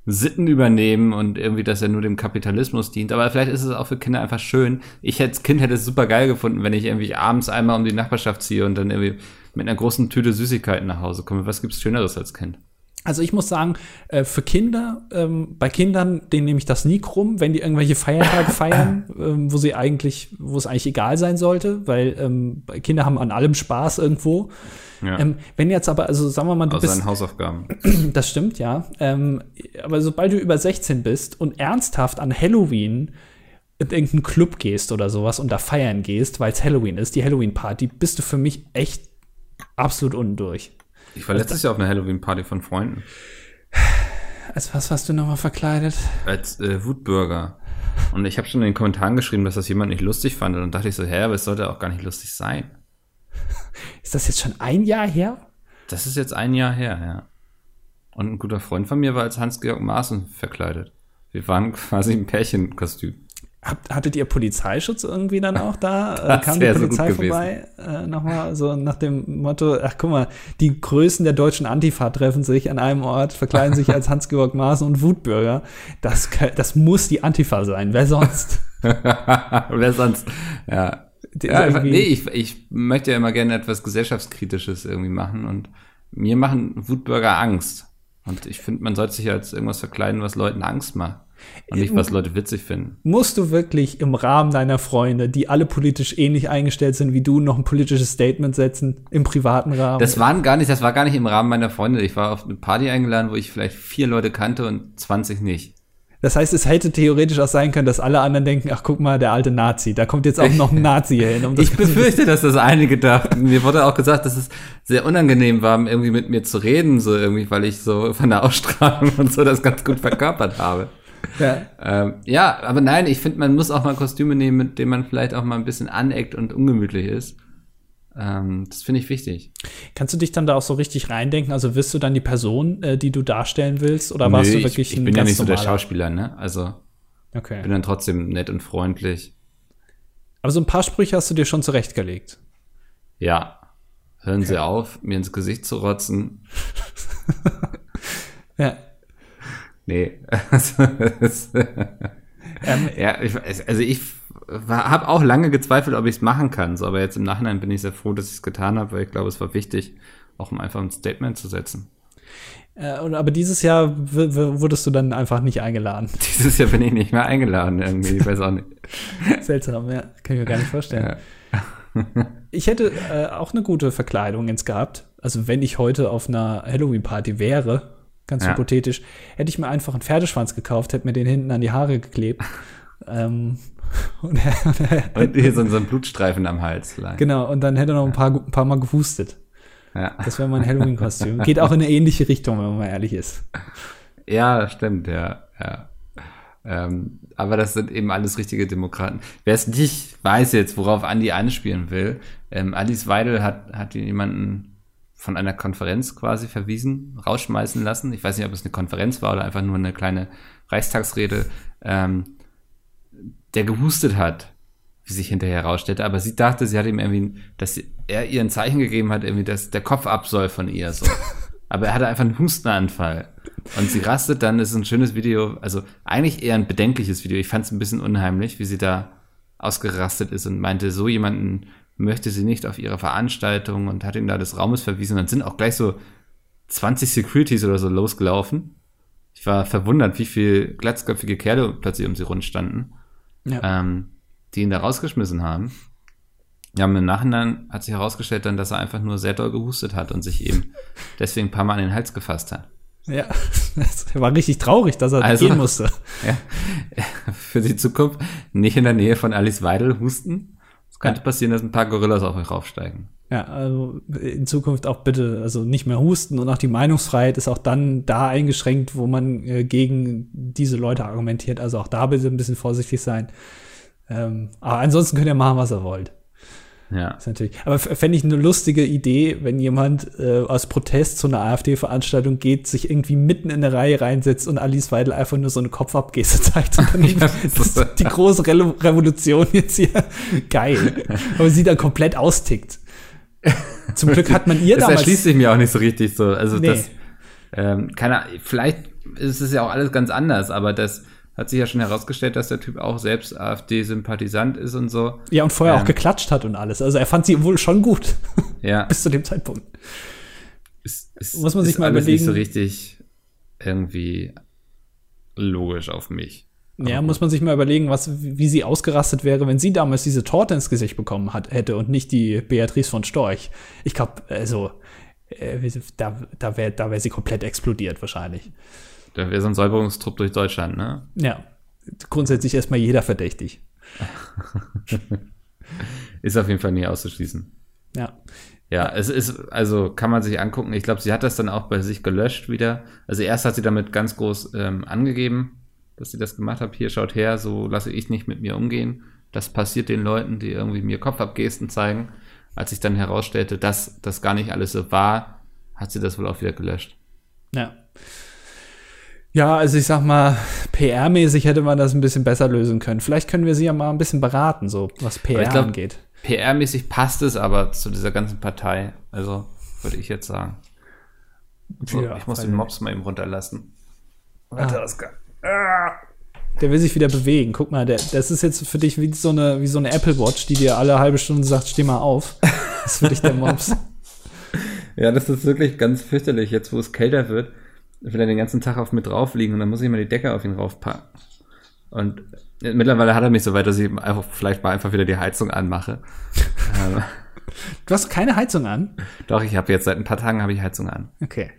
Sitten übernehmen und irgendwie, dass er nur dem Kapitalismus dient. Aber vielleicht ist es auch für Kinder einfach schön. Ich als Kind hätte es super geil gefunden, wenn ich irgendwie abends einmal um die Nachbarschaft ziehe und dann irgendwie mit einer großen Tüte Süßigkeiten nach Hause komme. Was gibt's Schöneres als Kind? Also ich muss sagen, äh, für Kinder, ähm, bei Kindern, denen nehme ich das nie krumm, wenn die irgendwelche Feiertage *laughs* feiern, ähm, wo sie eigentlich, wo es eigentlich egal sein sollte, weil ähm, Kinder haben an allem Spaß irgendwo. Ja. Ähm, wenn jetzt aber, also sagen wir mal, du Aus bist, Hausaufgaben. *clears throat* das stimmt, ja. Ähm, aber sobald du über 16 bist und ernsthaft an Halloween in irgendeinen Club gehst oder sowas und da feiern gehst, weil es Halloween ist, die Halloween-Party, bist du für mich echt absolut unten durch. Ich war letztes Jahr auf einer Halloween-Party von Freunden. Als was warst du nochmal verkleidet? als äh, Wutbürger. Und ich habe schon in den Kommentaren geschrieben, dass das jemand nicht lustig fand. Und dann dachte ich so, hä, aber es sollte auch gar nicht lustig sein. *laughs* Ist das jetzt schon ein Jahr her? Das ist jetzt ein Jahr her, ja. Und ein guter Freund von mir war als Hans-Georg Maaßen verkleidet. Wir waren quasi im Pärchenkostüm. Habt, hattet ihr Polizeischutz irgendwie dann auch da? *laughs* Äh, Kam die so Polizei gut vorbei? Äh, Nochmal so nach dem Motto, ach guck mal, die Größen der deutschen Antifa treffen sich an einem Ort, verkleiden sich als *laughs* Hans-Georg Maaßen und Wutbürger. Das, das muss die Antifa sein. Wer sonst? *laughs* Wer sonst? Ja. Ja nee, ich, ich möchte ja immer gerne etwas gesellschaftskritisches irgendwie machen und mir machen Wutbürger Angst. Und ich finde, man sollte sich als irgendwas verkleiden, was Leuten Angst macht. Und nicht, was Leute witzig finden. Musst du wirklich im Rahmen deiner Freunde, die alle politisch ähnlich eingestellt sind wie du, noch ein politisches Statement setzen im privaten Rahmen? Das waren gar nicht, das war gar nicht im Rahmen meiner Freunde. Ich war auf eine Party eingeladen, wo ich vielleicht vier Leute kannte und 20 nicht. Das heißt, es hätte theoretisch auch sein können, dass alle anderen denken, ach guck mal, der alte Nazi, da kommt jetzt auch noch ein *laughs* Nazi hier hin. Um Ich befürchte, *laughs* dass das einige dachten. Mir wurde auch gesagt, dass es sehr unangenehm war, irgendwie mit mir zu reden, so irgendwie, weil ich so von der Ausstrahlung *laughs* und so das ganz gut verkörpert habe. Ja. *laughs* Ähm, ja, aber nein, ich finde, man muss auch mal Kostüme nehmen, mit denen man vielleicht auch mal ein bisschen aneckt und ungemütlich ist. Ähm, das finde ich wichtig. Kannst du dich dann da auch so richtig reindenken? Also wirst du dann die Person, äh, die du darstellen willst, oder warst Nö, du wirklich ich, ich ein bin ja nicht so der? Schauspieler, ne? Also Okay. bin dann trotzdem nett und freundlich. Aber so ein paar Sprüche hast du dir schon zurechtgelegt. Ja, hören Sie auf, mir ins Gesicht zu rotzen. *laughs* Ja. Nee. *laughs* Also, Ähm, *laughs* ja, ich, also ich habe auch lange gezweifelt, ob ich es machen kann. So, aber jetzt im Nachhinein bin ich sehr froh, dass ich es getan habe, weil ich glaube, es war wichtig, auch um einfach ein Statement zu setzen. äh, und, aber dieses Jahr wurdest du dann einfach nicht eingeladen. *laughs* Dieses Jahr bin ich nicht mehr eingeladen irgendwie. Ich weiß auch nicht. Seltsam, ja. Kann ich mir gar nicht vorstellen. Ja. Ich hätte äh, auch eine gute Verkleidung jetzt gehabt. Also wenn ich heute auf einer Halloween-Party wäre, ganz Ja. hypothetisch, hätte ich mir einfach einen Pferdeschwanz gekauft, hätte mir den hinten an die Haare geklebt. *laughs* ähm, *laughs* und, *laughs* Und hier so, so ein Blutstreifen am Hals. Vielleicht. genau, und dann hätte er noch ein paar, ein paar Mal gehustet. Ja. Das wäre mein Halloween-Kostüm. Geht auch in eine ähnliche Richtung, wenn man mal ehrlich ist. ja, stimmt, ja. ja. Ähm, aber das sind eben alles richtige Demokraten. Wer es nicht weiß jetzt, worauf Andi anspielen will, ähm, Alice Weidel hat, hat jemanden von einer Konferenz quasi verwiesen, rausschmeißen lassen. Ich weiß nicht, ob es eine Konferenz war oder einfach nur eine kleine Reichstagsrede, ähm, der gehustet hat, wie sich hinterher herausstellte. Aber sie dachte, sie hat ihm irgendwie, dass sie, er ihr ein Zeichen gegeben hat, irgendwie, dass der Kopf ab soll von ihr. So. *laughs* Aber er hatte einfach einen Hustenanfall. Und sie rastet dann, das ist ein schönes Video, also eigentlich eher ein bedenkliches Video. Ich fand es ein bisschen unheimlich, wie sie da ausgerastet ist und meinte, so jemanden möchte sie nicht auf ihre Veranstaltung und hat ihn da des Raumes verwiesen. Dann sind auch gleich so 20 Securities oder so losgelaufen. Ich war verwundert, wie viel glatzköpfige Kerle plötzlich um sie rund standen, Ja. ähm, die ihn da rausgeschmissen haben. Ja, und im Nachhinein hat sich herausgestellt dann, dass er einfach nur sehr doll gehustet hat und sich eben *laughs* deswegen ein paar Mal an den Hals gefasst hat. ja. Das *laughs* war richtig traurig, dass er Also- gehen musste. *laughs* Ja. Für die Zukunft nicht in der Nähe von Alice Weidel husten. Könnte passieren, dass ein paar Gorillas auf euch raufsteigen. Ja, also in Zukunft auch bitte, also nicht mehr husten und auch die Meinungsfreiheit ist auch dann da eingeschränkt, wo man äh, gegen diese Leute argumentiert. Also auch da bitte ein bisschen vorsichtig sein. Ähm, aber ansonsten könnt ihr machen, was ihr wollt. Ja. Ist natürlich. Aber fände ich eine lustige Idee, wenn jemand äh, aus Protest zu einer AfD-Veranstaltung geht, sich irgendwie mitten in der Reihe reinsetzt und Alice Weidel einfach nur so eine Kopfabgeste zeigt. Und *laughs* dann das ist die große Re Revolution jetzt hier. *laughs* Geil. Aber sie dann komplett austickt. Zum Glück hat man ihr *laughs* Das damals. erschließt sich mir auch nicht so richtig so. Also Nee. das, ähm, keine vielleicht ist es ja auch alles ganz anders, aber das hat sich ja schon herausgestellt, dass der Typ auch selbst AfD-Sympathisant ist und so. Ja, und vorher Ähm. auch geklatscht hat und alles. Also er fand sie wohl schon gut. *laughs* Ja. Bis zu dem Zeitpunkt. Ist, ist, Muss man sich ist mal alles nicht so überlegen. richtig irgendwie logisch auf mich. Ja, muss man sich mal überlegen, was, wie sie ausgerastet wäre, wenn sie damals diese Torte ins Gesicht bekommen hat, hätte und nicht die Beatrice von Storch. Ich glaube, also, äh, da, da wäre da wär sie komplett explodiert wahrscheinlich. Da wäre so ein Säuberungstrupp durch Deutschland, ne? Ja, grundsätzlich erstmal jeder verdächtig. *laughs* Ist auf jeden Fall nie auszuschließen. Ja. Ja, es ist, also kann man sich angucken. Ich glaube, sie hat das dann auch bei sich gelöscht wieder. Also erst hat sie damit ganz groß ähm, angegeben, dass sie das gemacht hat. Hier, schaut her, so lasse ich nicht mit mir umgehen. Das passiert den Leuten, die irgendwie mir Kopfabgesten zeigen. Als sich dann herausstellte, dass das gar nicht alles so war, hat sie das wohl auch wieder gelöscht. Ja. Ja, also ich sag mal, PR-mäßig hätte man das ein bisschen besser lösen können. Vielleicht können wir sie ja mal ein bisschen beraten, so was PR glaub, angeht. PR-mäßig passt es aber zu dieser ganzen Partei. Also würde ich jetzt sagen. So, ja, ich muss den Mops mal eben runterlassen. Warte, ah. Oskar. Ah. Der will sich wieder bewegen. Guck mal, der, das ist jetzt für dich wie so, eine, wie so eine Apple Watch, die dir alle halbe Stunde sagt, steh mal auf. Das ist für dich der *laughs* Mops. ja, das ist wirklich ganz fürchterlich. Jetzt, wo es kälter wird, will er den ganzen Tag auf mir drauf liegen und dann muss ich mal die Decke auf ihn raufpacken. Und mittlerweile hat er mich so weit, dass ich einfach vielleicht mal einfach wieder die Heizung anmache. *laughs* Ähm, du hast keine Heizung an? Doch, ich habe jetzt seit ein paar Tagen habe ich Heizung an. Okay.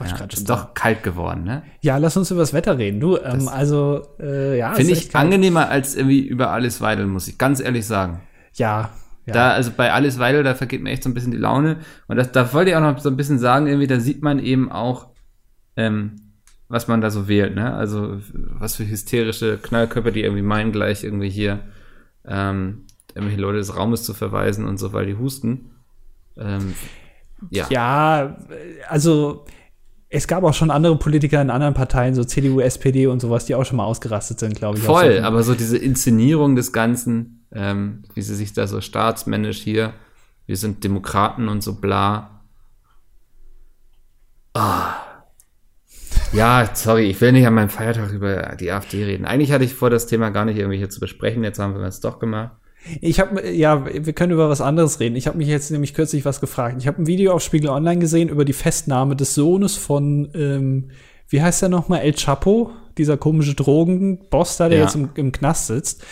Ja, ist doch kalt geworden, ne? Ja, lass uns über das Wetter reden. Du, ähm, also, äh, ja. Finde ich angenehmer als irgendwie über Alice Weidel, muss ich ganz ehrlich sagen. Ja, ja. Da, also bei Alice Weidel, da vergeht mir echt so ein bisschen die Laune. Und das, da wollte ich auch noch so ein bisschen sagen, irgendwie, da sieht man eben auch, ähm, was man da so wählt, ne? Also was für hysterische Knallkörper, die irgendwie meinen, gleich irgendwie hier ähm, irgendwelche Leute des Raumes zu verweisen und so, weil die husten. Ähm, ja. ja, also es gab auch schon andere Politiker in anderen Parteien, so CDU, SPD und sowas, die auch schon mal ausgerastet sind, glaube ich. Voll, aber so diese Inszenierung des Ganzen, ähm, wie sie sich da so staatsmännisch hier, wir sind Demokraten und so bla. Ah. Ja, sorry, ich will nicht an meinem Feiertag über die AfD reden. Eigentlich hatte ich vor, das Thema gar nicht irgendwie hier zu besprechen. Jetzt haben wir es doch gemacht. Ich habe, ja, wir können über was anderes reden. Ich habe mich jetzt nämlich kürzlich was gefragt. Ich habe ein Video auf Spiegel Online gesehen über die Festnahme des Sohnes von, ähm, wie heißt der nochmal, El Chapo, dieser komische Drogenboss da, der ja. jetzt im, im, Knast sitzt.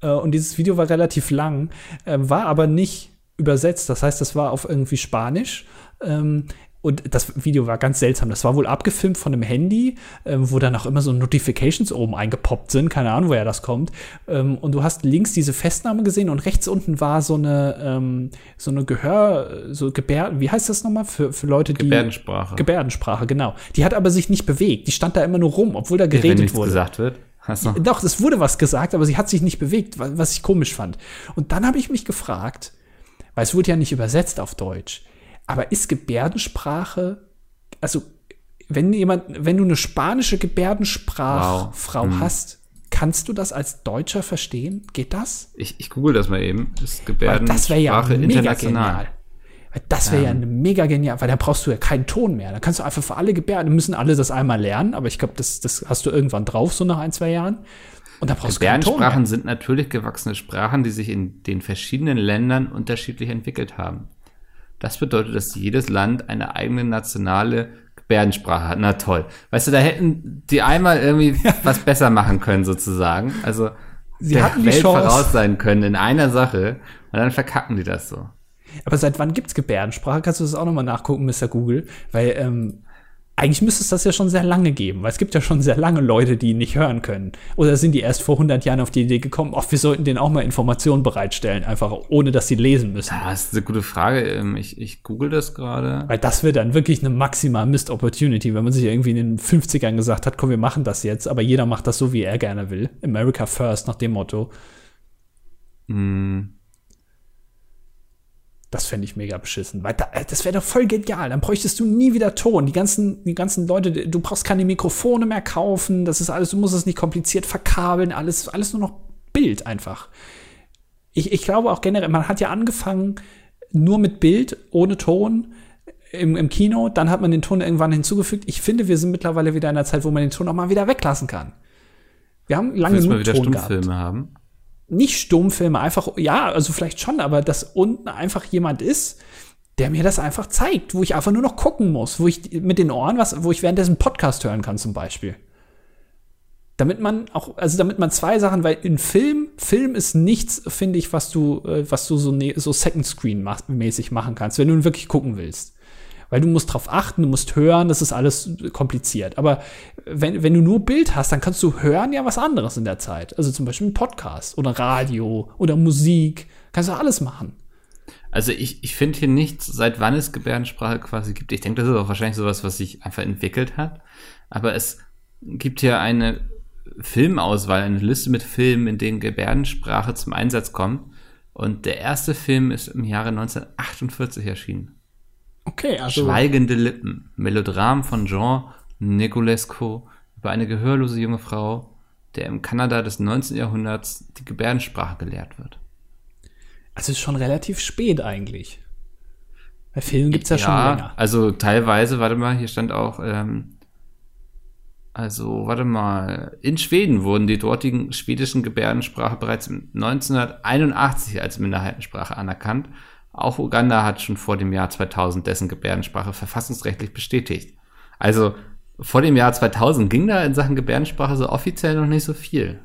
Äh, und dieses Video war relativ lang, äh, war aber nicht übersetzt. Das heißt, das war auf irgendwie Spanisch. Ähm, und das Video war ganz seltsam. Das war wohl abgefilmt von einem Handy, ähm, wo dann auch immer so Notifications oben eingepoppt sind. Keine Ahnung, woher das kommt. Ähm, und du hast links diese Festnahme gesehen und rechts unten war so eine, ähm, so eine Gehör, so Gebärden, wie heißt das nochmal für, für Leute, die. Gebärdensprache. Gebärdensprache, genau. Die hat aber sich nicht bewegt. Die stand da immer nur rum, obwohl da geredet Wenn nichts wurde. gesagt wird. So. Doch, es wurde was gesagt, aber sie hat sich nicht bewegt, was ich komisch fand. Und dann habe ich mich gefragt, weil es wurde ja nicht übersetzt auf Deutsch aber ist Gebärdensprache, also wenn jemand, wenn du eine spanische Gebärdensprachfrau wow. mhm. hast, kannst du das als Deutscher verstehen? Geht das? Ich, ich google das mal eben. Ist Gebärdensprache das wäre ja mega genial. Das wäre ähm. ja mega genial, weil da brauchst du ja keinen Ton mehr. Da kannst du einfach für alle Gebärden, müssen alle das einmal lernen, aber ich glaube, das, das hast du irgendwann drauf, so nach ein, zwei Jahren. Und da brauchst Gebärdensprachen sind natürlich gewachsene Sprachen, die sich in den verschiedenen Ländern unterschiedlich entwickelt haben. Das bedeutet, dass jedes Land eine eigene nationale Gebärdensprache hat. Na toll. Weißt du, da hätten die einmal irgendwie *laughs* was besser machen können, sozusagen. Also sie hatten die Welt Chance. voraus sein können in einer Sache und dann verkacken die das so. Aber seit wann gibt's Gebärdensprache? Kannst du das auch nochmal nachgucken, Mr. Google? Weil ähm, eigentlich müsste es das ja schon sehr lange geben, weil es gibt ja schon sehr lange Leute, die nicht hören können. Oder sind die erst vor 100 Jahren auf die Idee gekommen, ach, wir sollten denen auch mal Informationen bereitstellen, einfach ohne, dass sie lesen müssen? das ist eine gute Frage. Ähm, ich, ich google das gerade. Weil das wäre dann wirklich eine maximal Missed Opportunity, wenn man sich irgendwie in den 50ern gesagt hat, komm, wir machen das jetzt, aber jeder macht das so, wie er gerne will. America first, nach dem Motto. Hm. Das fände ich mega beschissen. Weil da, äh, das wäre doch voll genial. Dann bräuchtest du nie wieder Ton. Die ganzen, die ganzen Leute, du brauchst keine Mikrofone mehr kaufen. Das ist alles, du musst es nicht kompliziert verkabeln. Alles, alles nur noch Bild einfach. Ich, ich glaube auch generell, man hat ja angefangen nur mit Bild, ohne Ton im, im Kino. Dann hat man den Ton irgendwann hinzugefügt. Ich finde, wir sind mittlerweile wieder in einer Zeit, wo man den Ton auch mal wieder weglassen kann. Wir haben lange genug Ton Stummfilme gehabt. haben nicht Stummfilme, einfach, ja, also vielleicht schon, aber dass unten einfach jemand ist, der mir das einfach zeigt, wo ich einfach nur noch gucken muss, wo ich mit den Ohren was, wo ich währenddessen Podcast hören kann zum Beispiel. Damit man auch, also damit man zwei Sachen, weil in Film, Film ist nichts, finde ich, was du, äh, was du so, ne, so Second Screen mäßig machen kannst, wenn du wirklich gucken willst weil du musst drauf achten, du musst hören, das ist alles kompliziert. Aber wenn, wenn du nur Bild hast, dann kannst du hören ja was anderes in der Zeit. Also zum Beispiel ein Podcast oder Radio oder Musik. Kannst du alles machen. Also ich, ich finde hier nicht, seit wann es Gebärdensprache quasi gibt. Ich denke, das ist auch wahrscheinlich sowas, was sich einfach entwickelt hat. Aber es gibt hier eine Filmauswahl, eine Liste mit Filmen, in denen Gebärdensprache zum Einsatz kommt. Und der erste Film ist im Jahre 1948 erschienen. Okay, also. Schweigende Lippen. Melodram von Jean Niculescu über eine gehörlose junge Frau, der im Kanada des 19. Jahrhunderts die Gebärdensprache gelehrt wird. Also ist schon relativ spät eigentlich. Bei Filmen gibt es ja, ja, schon länger. Also teilweise, warte mal, hier stand auch, ähm, also warte mal, in Schweden wurden die dortigen schwedischen Gebärdensprache bereits 1981 als Minderheitensprache anerkannt. Auch Uganda hat schon vor dem Jahr 2000 dessen Gebärdensprache verfassungsrechtlich bestätigt. Also vor dem Jahr 2000 ging da in Sachen Gebärdensprache so offiziell noch nicht so viel.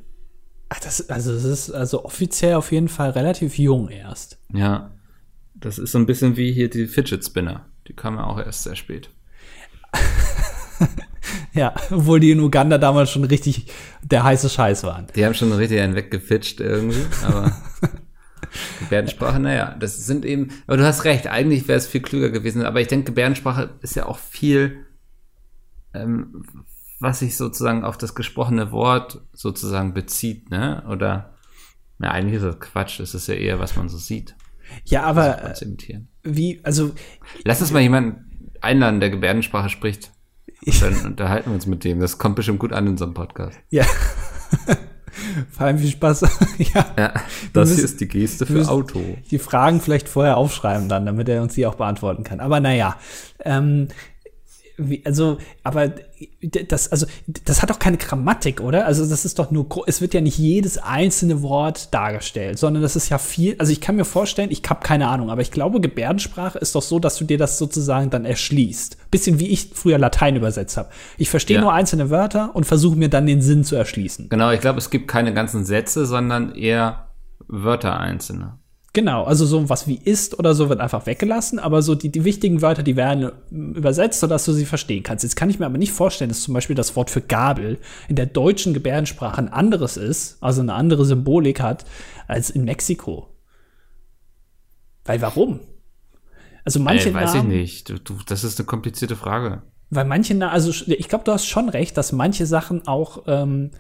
Ach, das, also das ist also offiziell auf jeden Fall relativ jung erst. Ja. Das ist so ein bisschen wie hier die Fidget Spinner. Die kamen auch erst sehr spät. *laughs* ja, obwohl die in Uganda damals schon richtig der heiße Scheiß waren. Die haben schon richtig einen weggefitscht irgendwie, aber *laughs* Gebärdensprache, naja, das sind eben, aber du hast recht, eigentlich wäre es viel klüger gewesen, aber ich denke, Gebärdensprache ist ja auch viel, ähm, was sich sozusagen auf das gesprochene Wort sozusagen bezieht, ne? Oder, na, eigentlich ist das Quatsch, das ist ja eher, was man so sieht. Ja, aber wie, also. Lass uns mal jemanden einladen, der Gebärdensprache spricht. Und dann unterhalten wir uns mit dem. Das kommt bestimmt gut an in unserem Podcast. Ja. *laughs* Vor allem viel Spaß. *laughs* ja. ja. Das müssen, hier ist die Geste für Auto. Die Fragen vielleicht vorher aufschreiben dann, damit er uns die auch beantworten kann. Aber naja, ähm, also, aber das, also, das hat doch keine Grammatik, oder? Also, das ist doch nur, es wird ja nicht jedes einzelne Wort dargestellt, sondern das ist ja viel, also ich kann mir vorstellen, ich habe keine Ahnung, aber ich glaube, Gebärdensprache ist doch so, dass du dir das sozusagen dann erschließt. Bisschen wie ich früher Latein übersetzt habe. Ich verstehe ja. nur einzelne Wörter und versuche mir dann den Sinn zu erschließen. Genau, ich glaube, es gibt keine ganzen Sätze, sondern eher Wörter einzelne. Genau, also so was wie ist oder so wird einfach weggelassen, aber so die, die wichtigen Wörter, die werden übersetzt, sodass du sie verstehen kannst. Jetzt kann ich mir aber nicht vorstellen, dass zum Beispiel das Wort für Gabel in der deutschen Gebärdensprache ein anderes ist, also eine andere Symbolik hat, als in Mexiko. Weil warum? Also manche Ey, weiß Namen, ich nicht. Du, du, das ist eine komplizierte Frage. Weil manche, also ich glaube, du hast schon recht, dass manche Sachen auch, ähm,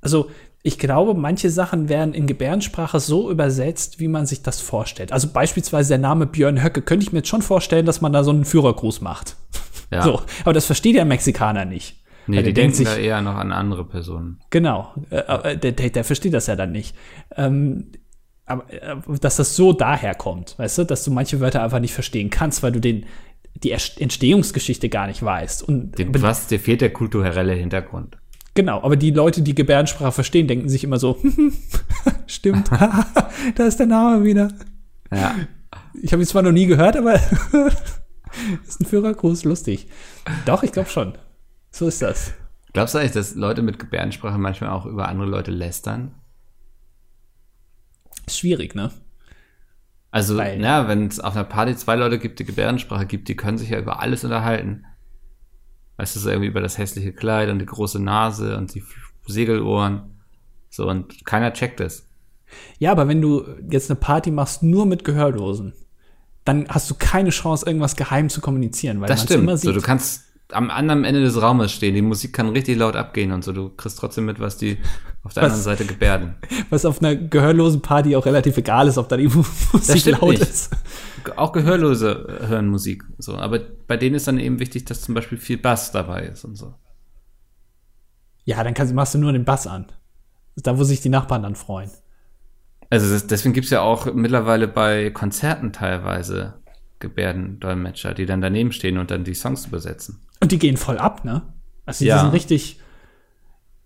also ich glaube, manche Sachen werden in Gebärdensprache so übersetzt, wie man sich das vorstellt. Also beispielsweise der Name Björn Höcke könnte ich mir jetzt schon vorstellen, dass man da so einen Führergruß macht. Ja. So, aber das versteht der Mexikaner nicht. Nee, die denken sich, da eher noch an andere Personen. Genau, äh, äh, der, der, der versteht das ja dann nicht. Ähm, aber äh, dass das so daherkommt, weißt du, dass du manche Wörter einfach nicht verstehen kannst, weil du den die Entstehungsgeschichte gar nicht weißt. Und den, was, dir fehlt der kulturelle Hintergrund. Genau, aber die Leute, die Gebärdensprache verstehen, denken sich immer so, *laughs* stimmt, *laughs* da ist der Name wieder. Ja. Ich habe ihn zwar noch nie gehört, aber *laughs* ist ein Führergruß lustig. Doch, ich glaube schon. So ist das. Glaubst du eigentlich, dass Leute mit Gebärdensprache manchmal auch über andere Leute lästern? Ist schwierig, ne? Also, Weil, ja, wenn es auf einer Party zwei Leute gibt, die Gebärdensprache gibt, die können sich ja über alles unterhalten. Weißt du, so irgendwie über das hässliche Kleid und die große Nase und die Segelohren. So, und keiner checkt es. Ja, aber wenn du jetzt eine Party machst nur mit Gehörlosen, dann hast du keine Chance, irgendwas geheim zu kommunizieren, weil das stimmt. Immer sieht. So, du kannst am anderen Ende des Raumes stehen, die Musik kann richtig laut abgehen und so, du kriegst trotzdem mit, was die auf der was, anderen Seite gebärden. Was auf einer gehörlosen Party auch relativ egal ist, ob da die Musik laut nicht. ist auch Gehörlose hören Musik. So, aber bei denen ist dann eben wichtig, dass zum Beispiel viel Bass dabei ist und so. Ja, dann kannst, machst du nur den Bass an. Da, wo sich die Nachbarn dann freuen. Also das, deswegen gibt's ja auch mittlerweile bei Konzerten teilweise Gebärdendolmetscher, die dann daneben stehen und dann die Songs übersetzen. Und die gehen voll ab, ne? Also die ja. sind richtig.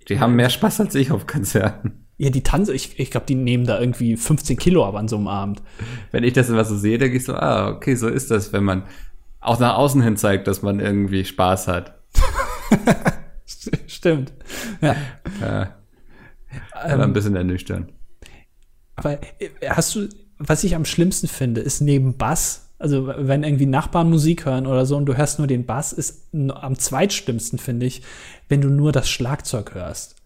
Die haben mehr Spaß als ich auf Konzerten. Ja, die tanzen, ich, ich glaube, die nehmen da irgendwie 15 Kilo ab an so einem Abend. Wenn ich das immer so sehe, denke ich so, ah, okay, so ist das, wenn man auch nach außen hin zeigt, dass man irgendwie Spaß hat. *laughs* Stimmt. Ja. ja. Aber ähm, ein bisschen ernüchternd. Aber äh, hast du, was ich am schlimmsten finde, ist neben Bass, also wenn irgendwie Nachbarn Musik hören oder so und du hörst nur den Bass, ist am zweitschlimmsten, finde ich, wenn du nur das Schlagzeug hörst.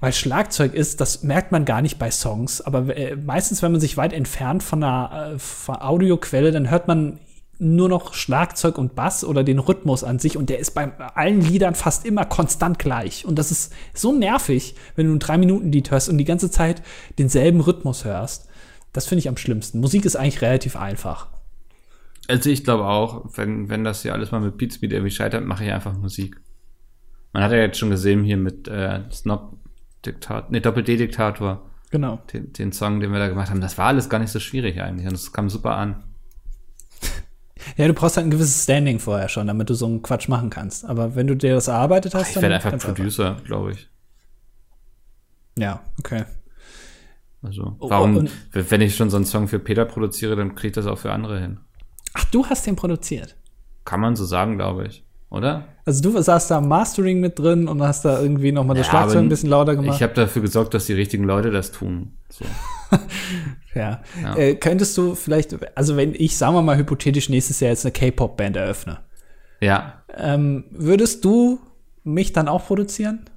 Weil Schlagzeug ist, das merkt man gar nicht bei Songs, aber äh, meistens, wenn man sich weit entfernt von einer äh, von Audioquelle, dann hört man nur noch Schlagzeug und Bass oder den Rhythmus an sich und der ist bei allen Liedern fast immer konstant gleich. Und das ist so nervig, wenn du ein drei Minuten Lied hörst und die ganze Zeit denselben Rhythmus hörst. Das finde ich am schlimmsten. Musik ist eigentlich relativ einfach. Also ich glaube auch, wenn, wenn das hier alles mal mit Beatsmeet irgendwie scheitert, mache ich einfach Musik. Man hat ja jetzt schon gesehen hier mit äh, Snob Diktator, ne, Doppel-D-Diktator, Genau. den, den Song, den wir da gemacht haben. Das war alles gar nicht so schwierig eigentlich und es kam super an. *laughs* Ja, du brauchst halt ein gewisses Standing vorher schon, damit du so einen Quatsch machen kannst. Aber wenn du dir das erarbeitet hast, Ich werde einfach Producer, glaube ich. Ja, okay. Also, Oh, warum, und- wenn ich schon so einen Song für Peter produziere, dann kriege ich das auch für andere hin. Ach, du hast den produziert. Kann man so sagen, glaube ich. Oder? Also du saßt da am Mastering mit drin und hast da irgendwie noch mal das Ja, Schlagzeug ein bisschen lauter gemacht. Ich habe dafür gesorgt, dass die richtigen Leute das tun. So. *laughs* ja. Ja. Äh, könntest du vielleicht, also wenn ich, sagen wir mal hypothetisch, nächstes Jahr jetzt eine K-Pop-Band eröffne, Ja, ähm, würdest du mich dann auch produzieren?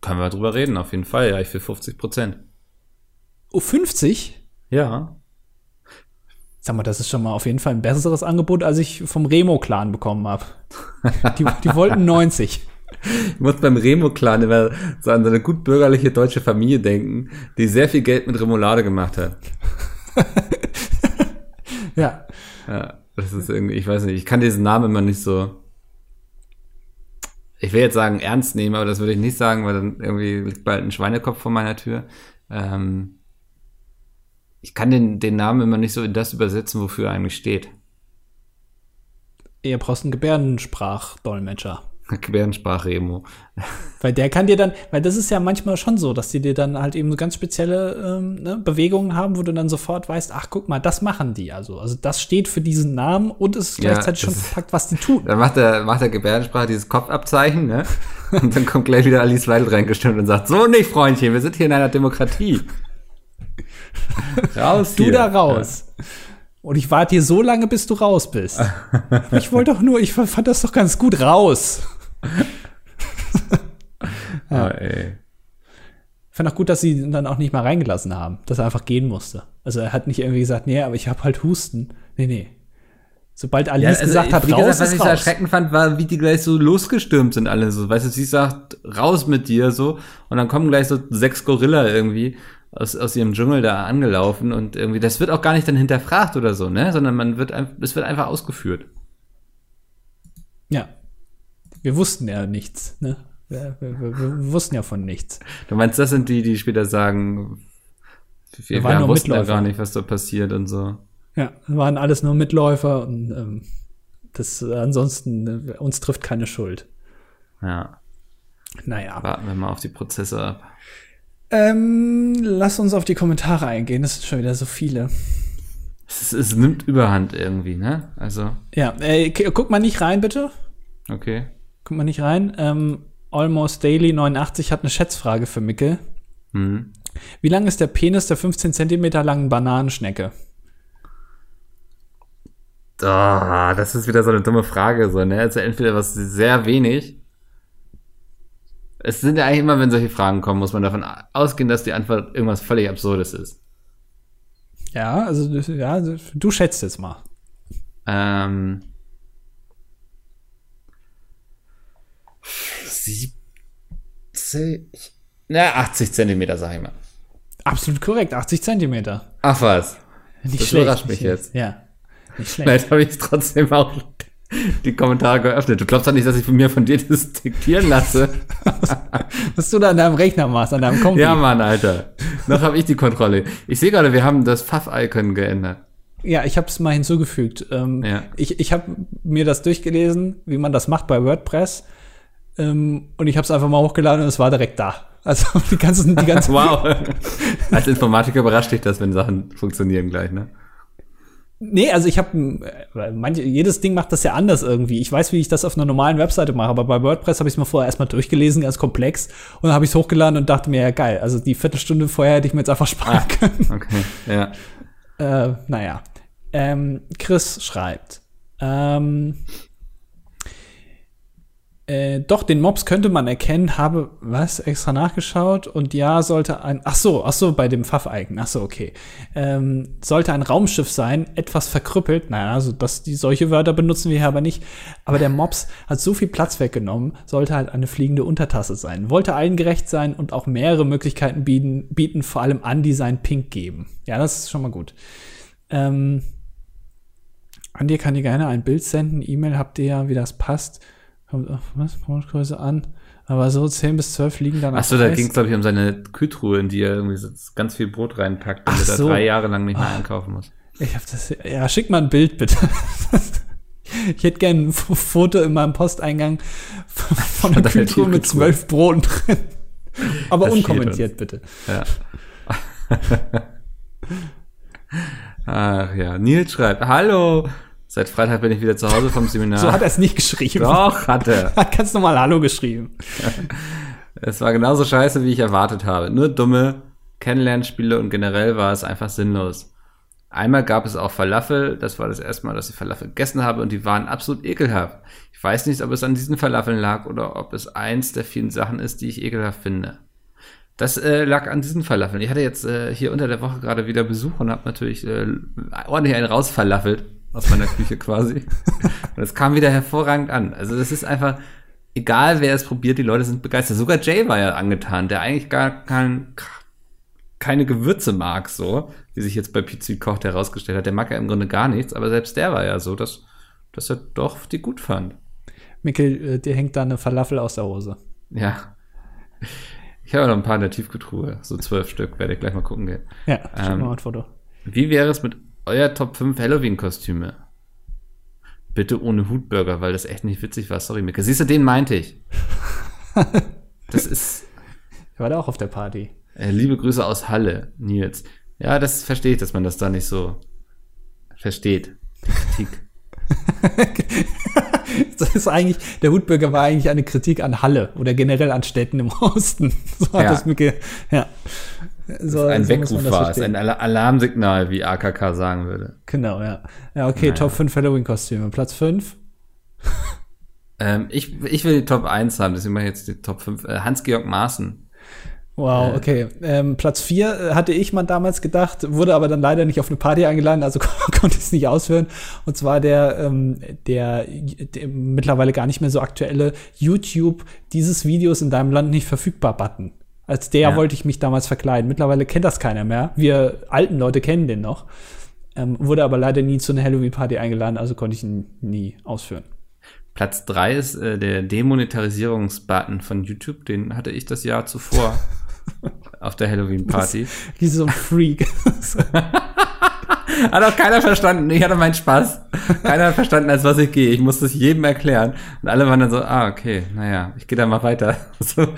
können wir drüber reden, auf jeden Fall. Ja, ich will 50 Prozent. Oh, 50? Ja. Sag mal, das ist schon mal auf jeden Fall ein besseres Angebot, als ich vom Remo-Clan bekommen habe. Die, die wollten *laughs* 90. Ich muss beim Remo-Clan immer so an so eine gut bürgerliche deutsche Familie denken, die sehr viel Geld mit Remoulade gemacht hat. *laughs* Ja. Ja, das ist irgendwie, ich weiß nicht, ich kann diesen Namen immer nicht so. Ich will jetzt sagen ernst nehmen, aber das würde ich nicht sagen, weil dann irgendwie liegt bald ein Schweinekopf vor meiner Tür. Ähm, ich kann den, den Namen immer nicht so in das übersetzen, wofür er eigentlich steht. Ihr brauchst einen Gebärdensprachdolmetscher. *laughs* Gebärdensprach-Remo. Weil der kann dir dann, weil das ist ja manchmal schon so, dass die dir dann halt eben so ganz spezielle ähm, ne, Bewegungen haben, wo du dann sofort weißt, ach guck mal, das machen die also. Also das steht für diesen Namen und es ist Ja, gleichzeitig schon verpackt, was die tun. Dann macht der, macht der Gebärdensprache dieses Kopfabzeichen, ne? *laughs* Und dann kommt gleich wieder Alice Weidel reingestimmt und sagt, so nicht, Freundchen, wir sind hier in einer Demokratie. *laughs* raus Du hier. da raus. Und ich warte hier so lange, bis du raus bist. ich *laughs* wollte doch nur, ich fand das doch ganz gut raus. *laughs* Ja. Oh, ey. Ich fand auch gut, dass sie ihn dann auch nicht mal reingelassen haben, dass er einfach gehen musste. Also er hat nicht irgendwie gesagt, nee, aber ich habe halt Husten. Nee, nee. Sobald Alice Ja, also, gesagt hat, raus gesagt, was ich so raus. erschreckend fand, war, wie die gleich so losgestürmt sind alle so. Weißt du, sie sagt, raus mit dir so. Und dann kommen gleich so sechs Gorilla irgendwie aus, aus ihrem Dschungel da angelaufen und irgendwie, das wird auch gar nicht dann hinterfragt oder so, ne? Sondern man wird, es wird einfach ausgeführt. Ja. Wir wussten ja nichts, ne? Wir, wir, wir, wir wussten ja von nichts. Du meinst, das sind die, die später sagen, wir, waren nur wussten ja Mitläufer. gar nicht, was da passiert und so. Ja, waren alles nur Mitläufer und ähm, das ansonsten äh, uns trifft keine Schuld. Ja, Naja. warten wir mal auf die Prozesse ab. Ähm, lass uns auf die Kommentare eingehen. Das sind schon wieder so viele. Es, es nimmt Überhand irgendwie, ne? Also, Ja, äh, guck mal nicht rein, bitte. okay. Guck mal nicht rein. Ähm, Almost Daily 89 hat eine Schätzfrage für Mickel. Hm. Wie lang ist der Penis der 15 Zentimeter langen Bananenschnecke? Ah, das ist wieder so eine dumme Frage, so, ne? Also entweder was sehr wenig. Es sind ja eigentlich immer, wenn solche Fragen kommen, muss man davon ausgehen, dass die Antwort irgendwas völlig Absurdes ist. Ja, also ja, du schätzt jetzt mal. Ähm. Siebzig. Na, 80 Zentimeter, sag ich mal. Absolut korrekt, 80 Zentimeter. Ach was. Nicht Das überrascht mich jetzt. Ja, nicht schlecht. Vielleicht habe ich trotzdem auch *laughs* die Kommentare geöffnet. Du glaubst doch nicht, dass ich von mir von dir *laughs* das diktieren lasse. Was du da an deinem Rechner machst, an deinem Kompi. Ja, Mann, Alter. Noch habe ich die Kontrolle. Ich sehe gerade, wir haben das Pfaff-Icon geändert. Ja, ich habe es mal hinzugefügt. Ähm, Ja. Ich, ich habe mir das durchgelesen, wie man das macht bei WordPress. Ähm, und ich habe es einfach mal hochgeladen und es war direkt da. Also *laughs* die ganzen, die ganzen. Wow. Als Informatiker überrascht dich das, wenn Sachen funktionieren gleich, ne? Nee, also ich habe manche, jedes Ding macht das ja anders irgendwie. Ich weiß, wie ich das auf einer normalen Webseite mache, aber bei WordPress habe ich es mir vorher erstmal durchgelesen, ganz komplex, und dann habe ich es hochgeladen und dachte mir, ja geil. Also die Viertelstunde vorher hätte ich mir jetzt einfach sparen Ah. können. Okay, ja. Äh, naja. Ähm, Chris schreibt. Ähm, äh, doch, den Mops könnte man erkennen, habe was extra nachgeschaut und ja, sollte ein, ach so, ach so, bei dem Pfaff-Icon, ach so, okay. Ähm, sollte ein Raumschiff sein, etwas verkrüppelt, naja, also das, die, solche Wörter benutzen wir hier aber nicht, aber der Mops hat so viel Platz weggenommen, sollte halt eine fliegende Untertasse sein, wollte allen gerecht sein und auch mehrere Möglichkeiten bieten, bieten vor allem Andesign Pink geben. Ja, das ist schon mal gut. Ähm, an dir kann dir gerne ein Bild senden. E-Mail habt ihr ja, wie das passt. Kommt auf was? Portiongröße an. Aber so 10 bis 12 liegen dann Achso, da ging es, glaube ich, um seine Kühltruhe, in die er irgendwie so ganz viel Brot reinpackt, damit Ach er so. drei Jahre lang nicht mehr Ah. einkaufen muss. Ich hab das. Ja, schick mal ein Bild bitte. *laughs* Ich hätte gerne ein Foto in meinem Posteingang von einer *laughs* Kühltruhe mit zwölf Broten drin. Aber Das unkommentiert bitte. Ja. *laughs* Ach ja, Nils schreibt, hallo, seit Freitag bin ich wieder zu Hause vom Seminar. *laughs* So hat er es nicht geschrieben. Doch, hat er. *laughs* Hat ganz normal Hallo geschrieben. *laughs* Es war genauso scheiße, wie ich erwartet habe. Nur dumme Kennenlernspiele und generell war es einfach sinnlos. Einmal gab es auch Falafel, das war das erste Mal, dass ich Falafel gegessen habe und die waren absolut ekelhaft. Ich weiß nicht, ob es an diesen Falafeln lag oder ob es eins der vielen Sachen ist, die ich ekelhaft finde. Das äh, lag an diesen Falafeln. Ich hatte jetzt äh, hier unter der Woche gerade wieder Besuch und habe natürlich äh, ordentlich einen rausfalafelt aus meiner Küche quasi. und es kam wieder hervorragend an. Also das ist einfach, egal wer es probiert, die Leute sind begeistert. Sogar Jay war ja angetan, der eigentlich gar kein, keine Gewürze mag, so, wie sich jetzt bei Pizza Koch herausgestellt hat. Der mag ja im Grunde gar nichts, aber selbst der war ja so, dass, dass er doch die gut fand. Mikkel, äh, dir hängt da eine Falafel aus der Hose. Ja. Ich habe noch ein paar in der Tiefkühltruhe, so zwölf Stück, werde ich gleich mal gucken gehen. Ja, Ähm, mal ein Foto. Wie wäre es mit euer Top 5 Halloween-Kostüme? Bitte ohne Hutburger, weil das echt nicht witzig war. Sorry, Micke. Siehst du, den meinte ich. *laughs* Das ist, Ich war da auch auf der Party. äh, liebe Grüße aus Halle, Nils. Ja, das verstehe ich, dass man das da nicht so versteht. Die Kritik. *laughs* Das ist eigentlich, der Hutbürger war eigentlich eine Kritik an Halle oder generell an Städten im Osten. *laughs* So hat Ja. ja. So, ein so muss man Weckruf das war es, verstehen. ein Ala- Alarmsignal, wie AKK sagen würde. Genau, ja. Ja, okay, Naja. Top 5 Halloween-Kostüme. Platz 5. Ähm, ich, ich will die Top 1 haben, deswegen mache ich jetzt die Top 5. Äh, Hans-Georg Maaßen. Wow, Äh. okay. Ähm, Platz 4 hatte ich mal damals gedacht, wurde aber dann leider nicht auf eine Party eingeladen, also *laughs* konnte ich es nicht ausführen. Und zwar der, ähm, der, der mittlerweile gar nicht mehr so aktuelle YouTube dieses Videos in deinem Land nicht verfügbar Button. Als der Ja. wollte ich mich damals verkleiden. Mittlerweile kennt das keiner mehr. Wir alten Leute kennen den noch. Ähm, wurde aber leider nie zu einer Halloween-Party eingeladen, also konnte ich ihn nie ausführen. Platz 3 ist äh, der Demonetarisierungsbutton von YouTube. Den hatte ich das Jahr zuvor *laughs* auf der Halloween-Party. Wie so ein Freak. *laughs* Hat auch keiner verstanden. Ich hatte meinen Spaß. Keiner hat verstanden, als was ich gehe. Ich musste es jedem erklären. Und alle waren dann so, ah, okay, naja, ich gehe da mal weiter. *laughs* So.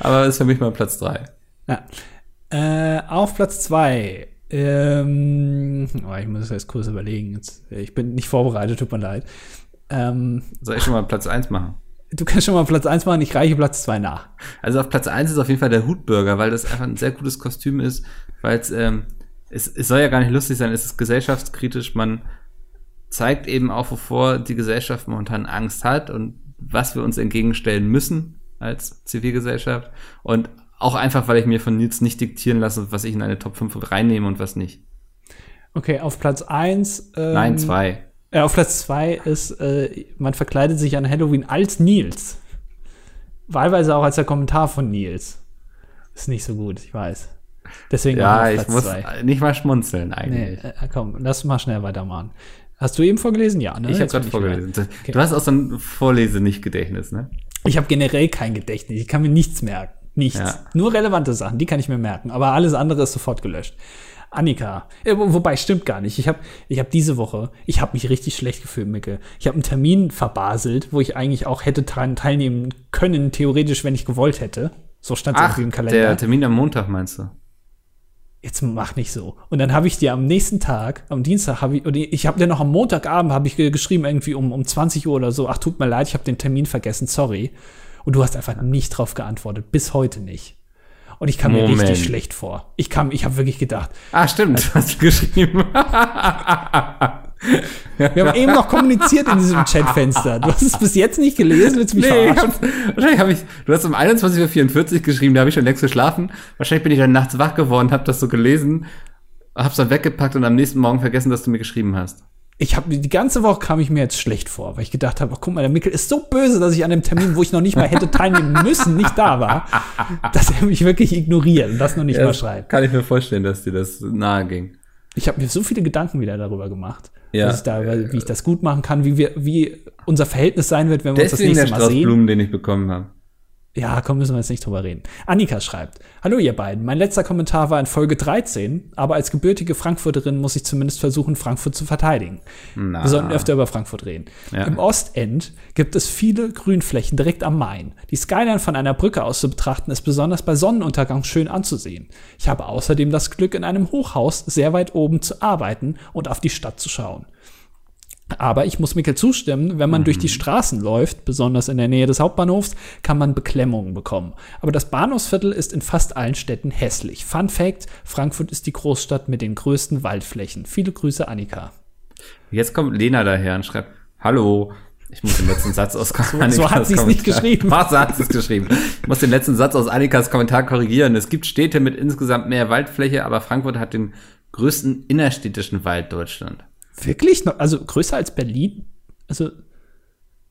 Aber ist für mich mal Platz 3. Ja. Äh, auf Platz zwei. Ähm, oh, ich muss jetzt kurz überlegen. Jetzt, ich bin nicht vorbereitet, tut mir leid. Ähm, Soll ich schon mal Platz 1 machen? du kannst schon mal Platz eins machen, ich reiche Platz zwei nach. Also auf Platz 1 ist auf jeden Fall der Hutburger, weil das einfach ein sehr gutes Kostüm ist, weil ähm, es, es soll ja gar nicht lustig sein, es ist gesellschaftskritisch, man zeigt eben auch, wovor die Gesellschaft momentan Angst hat und was wir uns entgegenstellen müssen als Zivilgesellschaft und auch einfach, weil ich mir von Nils nicht diktieren lasse, was ich in eine Top 5 reinnehme und was nicht. Okay, auf Platz eins. Ähm, Nein, zwei. Äh, auf Platz zwei ist, äh, man verkleidet sich an Halloween als Nils. Wahlweise auch als der Kommentar von Nils. Ist nicht so gut, ich weiß. Deswegen Ja, ich muss zwei. nicht mal schmunzeln Nee, eigentlich. äh, komm, lass mal schnell weitermachen. Hast du eben vorgelesen? Ja, ne? ich habe gerade vorgelesen. Du hast auch so ein Vorlese-Nicht-Gedächtnis, ne? Ich habe generell kein Gedächtnis. Ich kann mir nichts merken. Nichts. Ja. Nur relevante Sachen, die kann ich mir merken. Aber alles andere ist sofort gelöscht. Annika, äh, wo- wobei stimmt gar nicht. Ich habe ich hab diese Woche, ich habe mich richtig schlecht gefühlt, Micke. Ich habe einen Termin verbaselt, wo ich eigentlich auch hätte daran teilnehmen können, theoretisch, wenn ich gewollt hätte. So stand es irgendwie im Kalender. der Termin am Montag meinst du? Jetzt mach nicht so. Und dann habe ich dir am nächsten Tag, am Dienstag, habe ich, oder ich habe dir noch am Montagabend, habe ich ge- geschrieben, irgendwie um, um 20 Uhr oder so, ach, tut mir leid, ich habe den Termin vergessen, sorry. Und du hast einfach nicht drauf geantwortet, bis heute nicht. Und ich kam mir Moment. richtig schlecht vor. Ich kam, ich habe wirklich gedacht, Ah, stimmt, hast du geschrieben. *laughs* wir haben *laughs* eben noch kommuniziert in diesem Chatfenster. Du hast es bis jetzt nicht gelesen, willst du mich nee, verarschen? wahrscheinlich habe ich, du hast um 21.44 Uhr geschrieben, da habe ich schon längst geschlafen. Wahrscheinlich bin ich dann nachts wach geworden, habe das so gelesen, hab's dann weggepackt und am nächsten Morgen vergessen, dass du mir geschrieben hast. Ich habe die ganze Woche kam ich mir jetzt schlecht vor, weil ich gedacht habe, ach, guck mal, der Mickel ist so böse, dass ich an dem Termin, wo ich noch nicht mal hätte teilnehmen müssen, nicht da war, dass er mich wirklich ignoriert und das noch nicht mal schreibt. Kann ich mir vorstellen, dass dir das nahe ging. Ich habe mir so viele Gedanken wieder darüber gemacht, Ja. was ich da, wie ich das gut machen kann, wie wir, wie unser Verhältnis sein wird, wenn wir uns das Deswegen der nächste Mal sehen. Blumen, den ich bekommen habe. Ja, komm, müssen wir jetzt nicht drüber reden. Annika schreibt, Hallo ihr beiden, mein letzter Kommentar war in Folge 13, aber als gebürtige Frankfurterin muss ich zumindest versuchen, Frankfurt zu verteidigen. Na. Wir sollten öfter über Frankfurt reden. Ja. Im Ostend gibt es viele Grünflächen direkt am Main. Die Skyline von einer Brücke aus zu betrachten ist besonders bei Sonnenuntergang schön anzusehen. Ich habe außerdem das Glück, in einem Hochhaus sehr weit oben zu arbeiten und auf die Stadt zu schauen. Aber ich muss Mikkel zustimmen, wenn man durch die Straßen läuft, besonders in der Nähe des Hauptbahnhofs, kann man Beklemmungen bekommen. Aber das Bahnhofsviertel ist in fast allen Städten hässlich. Fun Fact, Frankfurt ist die Großstadt mit den größten Waldflächen. Viele Grüße, Annika. Jetzt kommt Lena daher und schreibt, Hallo, ich muss den letzten Satz aus *laughs* Annikas so hat sie es nicht geschrieben. Was, *laughs* so hat sie es geschrieben. Ich muss den letzten Satz aus Annikas Kommentar korrigieren. Es gibt Städte mit insgesamt mehr Waldfläche, aber Frankfurt hat den größten innerstädtischen Wald Deutschland. Wirklich? Noch- Also größer als Berlin? Also,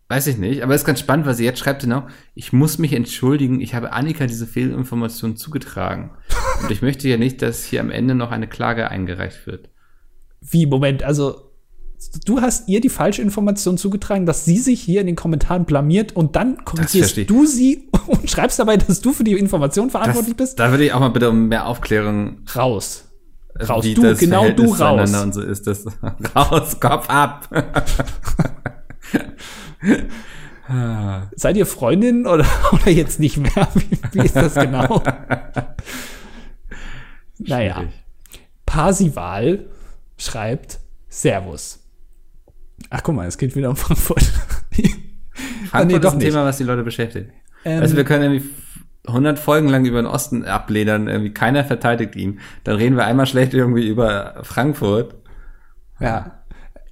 Weiß ich nicht, aber es ist ganz spannend, weil sie jetzt schreibt genau, ich muss mich entschuldigen, ich habe Annika diese Fehlinformation zugetragen. Und ich möchte ja nicht, dass hier am Ende noch eine Klage eingereicht wird. wie, Moment, also du hast ihr die falsche Information zugetragen, dass sie sich hier in den Kommentaren blamiert und dann kommentierst du sie *laughs* und schreibst dabei, dass du für die Information verantwortlich bist? Da würde ich auch mal bitte um mehr Aufklärung Raus. Raus. wie Du, das genau du Verhältnis zueinander raus. Und so ist das. *laughs* raus, Kopf ab. Seid ihr Freundinnen oder, *laughs* oder jetzt nicht mehr? Wie, wie ist das genau? *laughs* naja. Schwierig. Parsival schreibt Servus. Ach, guck mal, es geht wieder um Frankfurt. Ah, nee, Frankfurt doch ist ein nicht. Thema, was die Leute beschäftigt. Ähm, also wir können irgendwie 100 Folgen lang über den Osten abledern, irgendwie keiner verteidigt ihn. Dann reden wir einmal schlecht irgendwie über Frankfurt. Ja.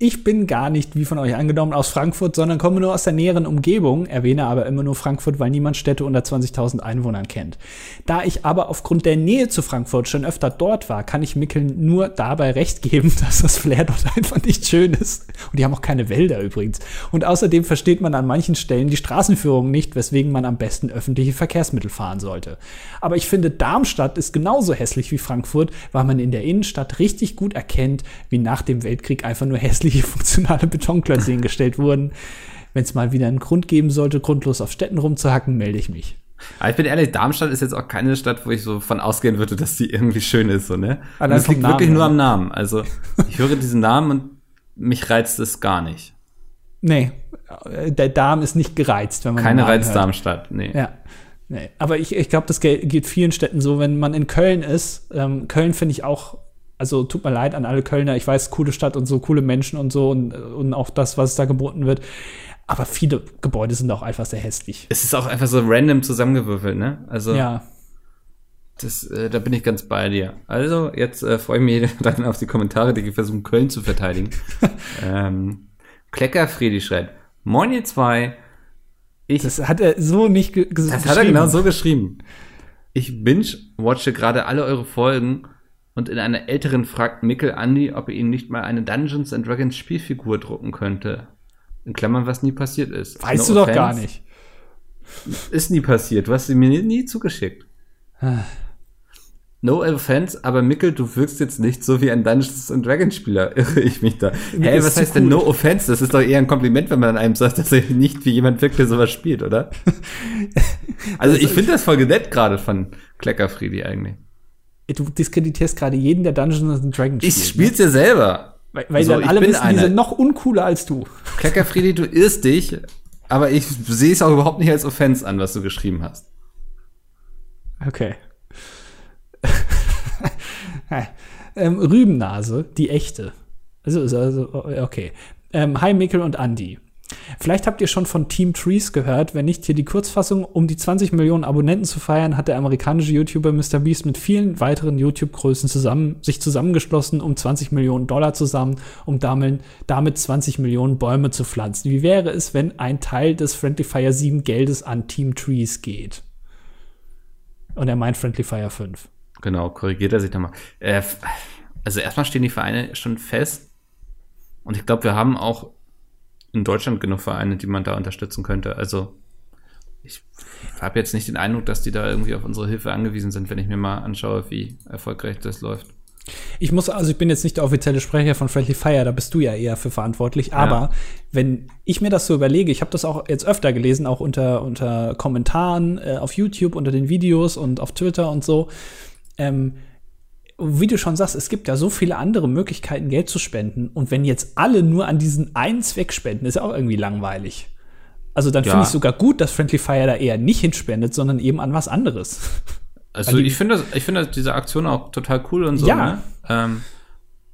Ich bin gar nicht, wie von euch angenommen, aus Frankfurt, sondern komme nur aus der näheren Umgebung, erwähne aber immer nur Frankfurt, weil niemand Städte unter 20.000 Einwohnern kennt. Da ich aber aufgrund der Nähe zu Frankfurt schon öfter dort war, kann ich Mickel nur dabei recht geben, *laughs* dass das Flair dort einfach nicht schön ist. Und die haben auch keine Wälder übrigens. Und außerdem versteht man an manchen Stellen die Straßenführung nicht, weswegen man am besten öffentliche Verkehrsmittel fahren sollte. Aber ich finde, Darmstadt ist genauso hässlich wie Frankfurt, weil man in der Innenstadt richtig gut erkennt, wie nach dem Weltkrieg einfach nur hässliche funktionale Betonklötze hingestellt wurden. Wenn es mal wieder einen Grund geben sollte, grundlos auf Städten rumzuhacken, melde ich mich. Aber ich bin ehrlich, Darmstadt ist jetzt auch keine Stadt, wo ich so von ausgehen würde, dass die irgendwie schön ist, so, ne? Es vom liegt wirklich Namen, nur ja. am Namen. Also, ich höre diesen Namen und mich reizt es gar nicht. Nee, der Darm ist nicht gereizt, wenn man Keine den Namen Reiz hört. Darmstadt, nee. Ja. Nee. Aber ich, ich glaube, das ge- geht vielen Städten so, wenn man in Köln ist. Ähm, Köln finde ich auch, also tut mir leid an alle Kölner, ich weiß, coole Stadt und so, coole Menschen und so und, und auch das, was da geboten wird. Aber viele Gebäude sind auch einfach sehr hässlich. Es ist auch einfach so random zusammengewürfelt, ne? Also, Ja. das, äh, da bin ich ganz bei dir. Also, jetzt äh, freue ich mich *laughs* dann auf die Kommentare, die versuchen, Köln zu verteidigen. *laughs* ähm, Kleckerfredi schreibt, Moin ihr zwei, ich Das hat er so nicht ge ges- Das hat er genau so geschrieben. Ich binge-watche gerade alle eure Folgen und in einer älteren fragt Mikkel Andi, ob er ihm nicht mal eine Dungeons and Dragons Spielfigur drucken könnte. In Klammern, was nie passiert ist. Weißt No du doch offense. gar nicht. Ist nie passiert. Du hast sie mir nie, nie zugeschickt. No offense, aber Mikkel, du wirkst jetzt nicht so wie ein Dungeons and Dragons Spieler. *laughs* Irre ich mich da. Hey, ist was heißt denn no offense? Das ist doch eher ein Kompliment, wenn man einem sagt, dass er nicht wie jemand wirkt, der sowas spielt, oder? *laughs* Also ich finde das voll nett gerade von Kleckerfriedi eigentlich. Du diskreditierst gerade jeden, der Dungeons and Dragons Ich spielt. spiel's ja selber. Weil, weil So, dann alle wissen, die einer. sind noch uncooler als du. Kleckerfriedi, du irrst dich, aber ich sehe es auch überhaupt nicht als Offense an, was du geschrieben hast. Okay. *laughs* ähm, Rübennase, die echte. Also, also- also okay. Ähm, hi Mikkel und Andy. Vielleicht habt ihr schon von Team Trees gehört. Wenn nicht, hier die Kurzfassung. Um die 20 Millionen Abonnenten zu feiern, hat der amerikanische YouTuber MrBeast mit vielen weiteren YouTube-Größen zusammen, sich zusammengeschlossen, um 20 Millionen Dollar zusammen, um damit, damit 20 Millionen Bäume zu pflanzen. Wie wäre es, wenn ein Teil des Friendly Fire 7 Geldes an Team Trees geht? Und er meint Friendly Fire 5. Genau, korrigiert er sich nochmal. Äh, also erstmal stehen die Vereine schon fest. Und ich glaube, wir haben auch in Deutschland genug Vereine, die man da unterstützen könnte. Also ich habe jetzt nicht den Eindruck, dass die da irgendwie auf unsere Hilfe angewiesen sind, wenn ich mir mal anschaue, wie erfolgreich das läuft. Ich muss, also ich bin jetzt nicht der offizielle Sprecher von Friendly Fire, da bist du ja eher für verantwortlich. Aber ja. wenn ich mir das so überlege, ich habe das auch jetzt öfter gelesen, auch unter, unter Kommentaren äh, auf YouTube, unter den Videos und auf Twitter und so. Ähm, wie du schon sagst, es gibt ja so viele andere Möglichkeiten, Geld zu spenden. Und wenn jetzt alle nur an diesen einen Zweck spenden, ist ja auch irgendwie langweilig. Also dann ja. finde ich sogar gut, dass Friendly Fire da eher nicht hinspendet, sondern eben an was anderes. Also ich finde ich finde diese Aktion auch total cool und so. Ja. Ne? Ähm,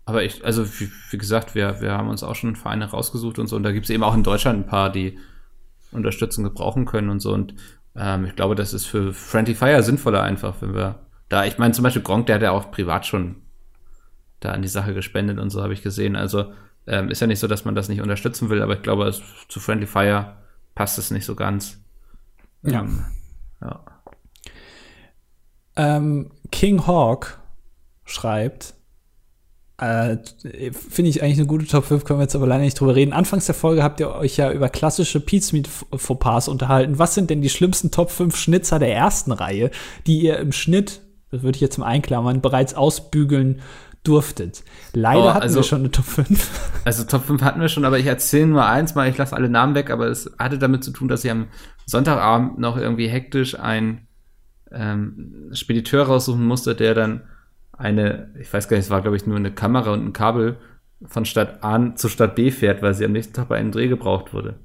aber ich, also wie, wie, gesagt, wir, wir haben uns auch schon Vereine rausgesucht und so. Und da gibt es eben auch in Deutschland ein paar, die Unterstützung gebrauchen können und so. Und ähm, ich glaube, das ist für Friendly Fire sinnvoller einfach, wenn wir da, ich meine zum Beispiel Gronk, der hat ja auch privat schon da an die Sache gespendet und so habe ich gesehen. Also ähm, ist ja nicht so, dass man das nicht unterstützen will, aber ich glaube, es, zu Friendly Fire passt es nicht so ganz. Ja. Ähm, ja. Ähm, King Hawk schreibt, äh, Finde ich eigentlich eine gute Top 5, können wir jetzt aber leider nicht drüber reden. Anfangs der Folge habt ihr euch ja über klassische Pizmeet-Fauxpas unterhalten. Was sind denn die schlimmsten Top 5 Schnitzer der ersten Reihe, die ihr im Schnitt, das würde ich jetzt mal einklammern, bereits ausbügeln durftet? Leider oh, hatten also, wir schon eine Top 5. *laughs* Also Top 5 hatten wir schon, aber ich erzähle nur eins mal, ich lasse alle Namen weg, aber es hatte damit zu tun, dass ich am Sonntagabend noch irgendwie hektisch ein ähm, Spediteur raussuchen musste, der dann eine, ich weiß gar nicht, es war glaube ich nur eine Kamera und ein Kabel von Stadt A zu Stadt B fährt, weil sie am nächsten Tag bei einem Dreh gebraucht wurde.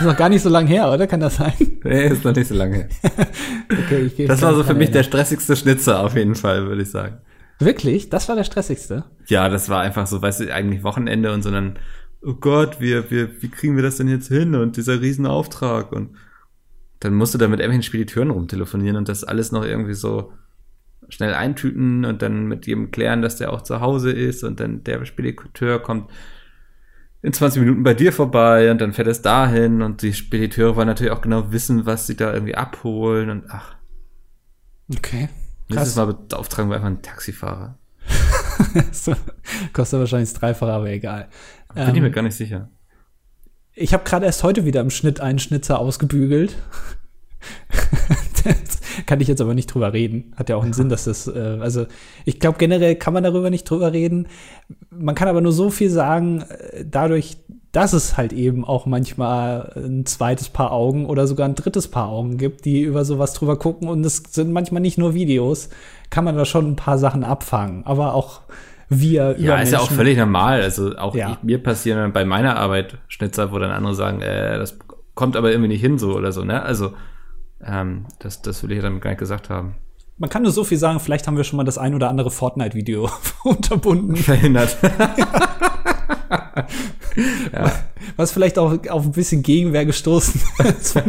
Ist noch gar nicht so lange her, oder? Kann das sein? Nee, ist noch nicht so lange her. *laughs* okay, ich das war so für mich der stressigste Schnitzer auf jeden Fall, würde ich sagen. Wirklich? Das war der stressigste? Ja, das war einfach so, weißt du, eigentlich Wochenende und so dann, oh Gott, wir, wir, wie kriegen wir das denn jetzt hin? Und dieser Riesenauftrag und dann musst du da mit irgendwelchen Spediteuren rumtelefonieren und das alles noch irgendwie so schnell eintüten und dann mit jedem klären, dass der auch zu Hause ist und dann der Spediteur kommt in 20 Minuten bei dir vorbei und dann fährt es dahin und die Spediteure wollen natürlich auch genau wissen, was sie da irgendwie abholen und ach. Okay. Nächstes Mal beauftragen wir einfach einen Taxifahrer. *laughs* so, kostet wahrscheinlich das Dreifache, aber egal. Bin ähm, ich mir gar nicht sicher. Ich habe gerade erst heute wieder im Schnitt einen Schnitzer ausgebügelt. Kann ich jetzt aber nicht drüber reden. Hat ja auch einen Sinn, dass das, äh, also ich glaube generell kann man darüber nicht drüber reden. Man kann aber nur so viel sagen, äh, dadurch, dass es halt eben auch manchmal ein zweites Paar Augen oder sogar ein drittes Paar Augen gibt, die über sowas drüber gucken und es sind manchmal nicht nur Videos, kann man da schon ein paar Sachen abfangen. Aber auch wir Ja, ist ja auch völlig normal. Also auch ja. ich, mir passieren bei meiner Arbeit Schnitzer, wo dann andere sagen, äh, das kommt aber irgendwie nicht hin so oder so, ne? Also ähm, das, das will ich damit gar nicht gesagt haben. Man kann nur so viel sagen, vielleicht haben wir schon mal das ein oder andere Fortnite-Video *laughs* unterbunden. Verhindert. *laughs* ja. Was vielleicht auch auf ein bisschen Gegenwehr gestoßen ist. *laughs* Sie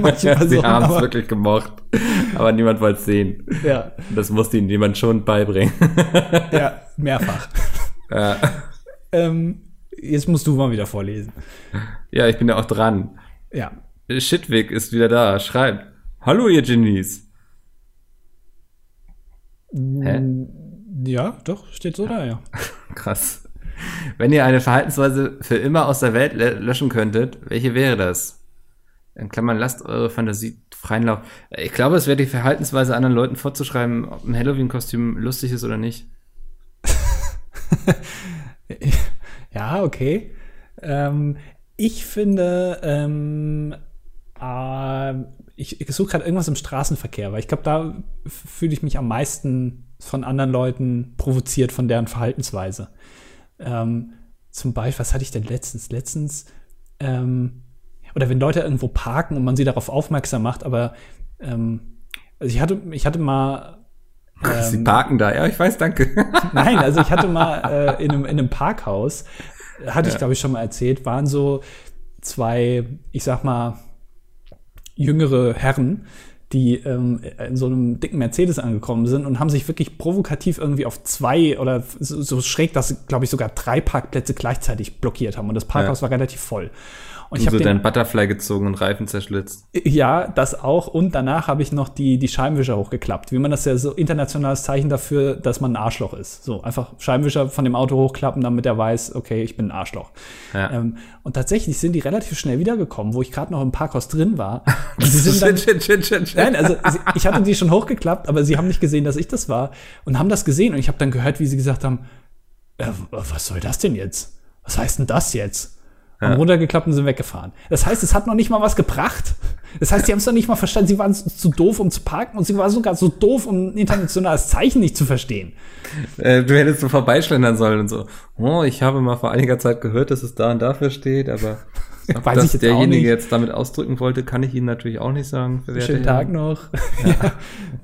haben es wirklich gemocht, aber niemand wollte es sehen. Ja. Das musste ihnen jemand schon beibringen. ja, mehrfach. Ja. Ähm, jetzt musst du mal wieder vorlesen. Ja, ich bin ja auch dran. Ja. Shitwig ist wieder da, schreibt. Hallo, ihr Genies. Hä? Ja, doch, steht so da, ja. *laughs* Krass. Wenn ihr eine Verhaltensweise für immer aus der Welt löschen könntet, welche wäre das? In Klammern, lasst eure Fantasie freien Lauf. Ich glaube, es wäre die Verhaltensweise anderen Leuten vorzuschreiben, ob ein Halloween-Kostüm lustig ist oder nicht. *laughs* ja, okay. Ähm, ich finde, ähm, äh, ich, ich suche gerade irgendwas im Straßenverkehr, weil ich glaube, da fühle ich mich am meisten von anderen Leuten provoziert von deren Verhaltensweise. Ähm, zum Beispiel, was hatte ich denn letztens? Letztens, ähm, oder wenn Leute irgendwo parken und man sie darauf aufmerksam macht, aber ähm, also ich hatte, ich hatte mal ähm, Sie parken da, ja, ich weiß, danke. *laughs* Nein, also ich hatte mal *laughs* äh, in, einem, in einem Parkhaus, hatte ja. ich glaube ich schon mal erzählt, waren so zwei, ich sag mal, jüngere Herren, die ähm, in so einem dicken Mercedes angekommen sind und haben sich wirklich provokativ irgendwie auf zwei oder so, schräg, dass, glaube ich, sogar drei Parkplätze gleichzeitig blockiert haben. Und das Parkhaus ja. war relativ voll. Und Und ich so habe den deinen Butterfly gezogen und Reifen zerschlitzt. Ja, das auch. Und danach habe ich noch die, die Scheibenwischer hochgeklappt. Wie man das ja so internationales Zeichen dafür, dass man ein Arschloch ist. So, einfach Scheibenwischer von dem Auto hochklappen, damit er weiß, okay, ich bin ein Arschloch. Ja. Ähm, und tatsächlich sind die relativ schnell wiedergekommen, wo ich gerade noch im Parkhaus drin war. *laughs* Und sie sind dann, shit. Nein, also ich hatte die schon hochgeklappt, aber sie haben nicht gesehen, dass ich das war und haben das gesehen und ich habe dann gehört, wie sie gesagt haben, äh, was soll das denn jetzt? Was heißt denn das jetzt? Ja. runtergeklappt und sind weggefahren. Das heißt, es hat noch nicht mal was gebracht. Das heißt, sie haben es noch nicht mal verstanden. Sie waren zu, doof, um zu parken und sie waren sogar so doof, um ein internationales Zeichen nicht zu verstehen. Äh, du hättest so vorbeischlendern sollen und so. Oh, ich habe mal vor einiger Zeit gehört, dass es da und dafür steht, aber *laughs* ob Weiß das jetzt derjenige jetzt damit ausdrücken wollte, kann ich Ihnen natürlich auch nicht sagen. Schönen. Tag noch. Ja.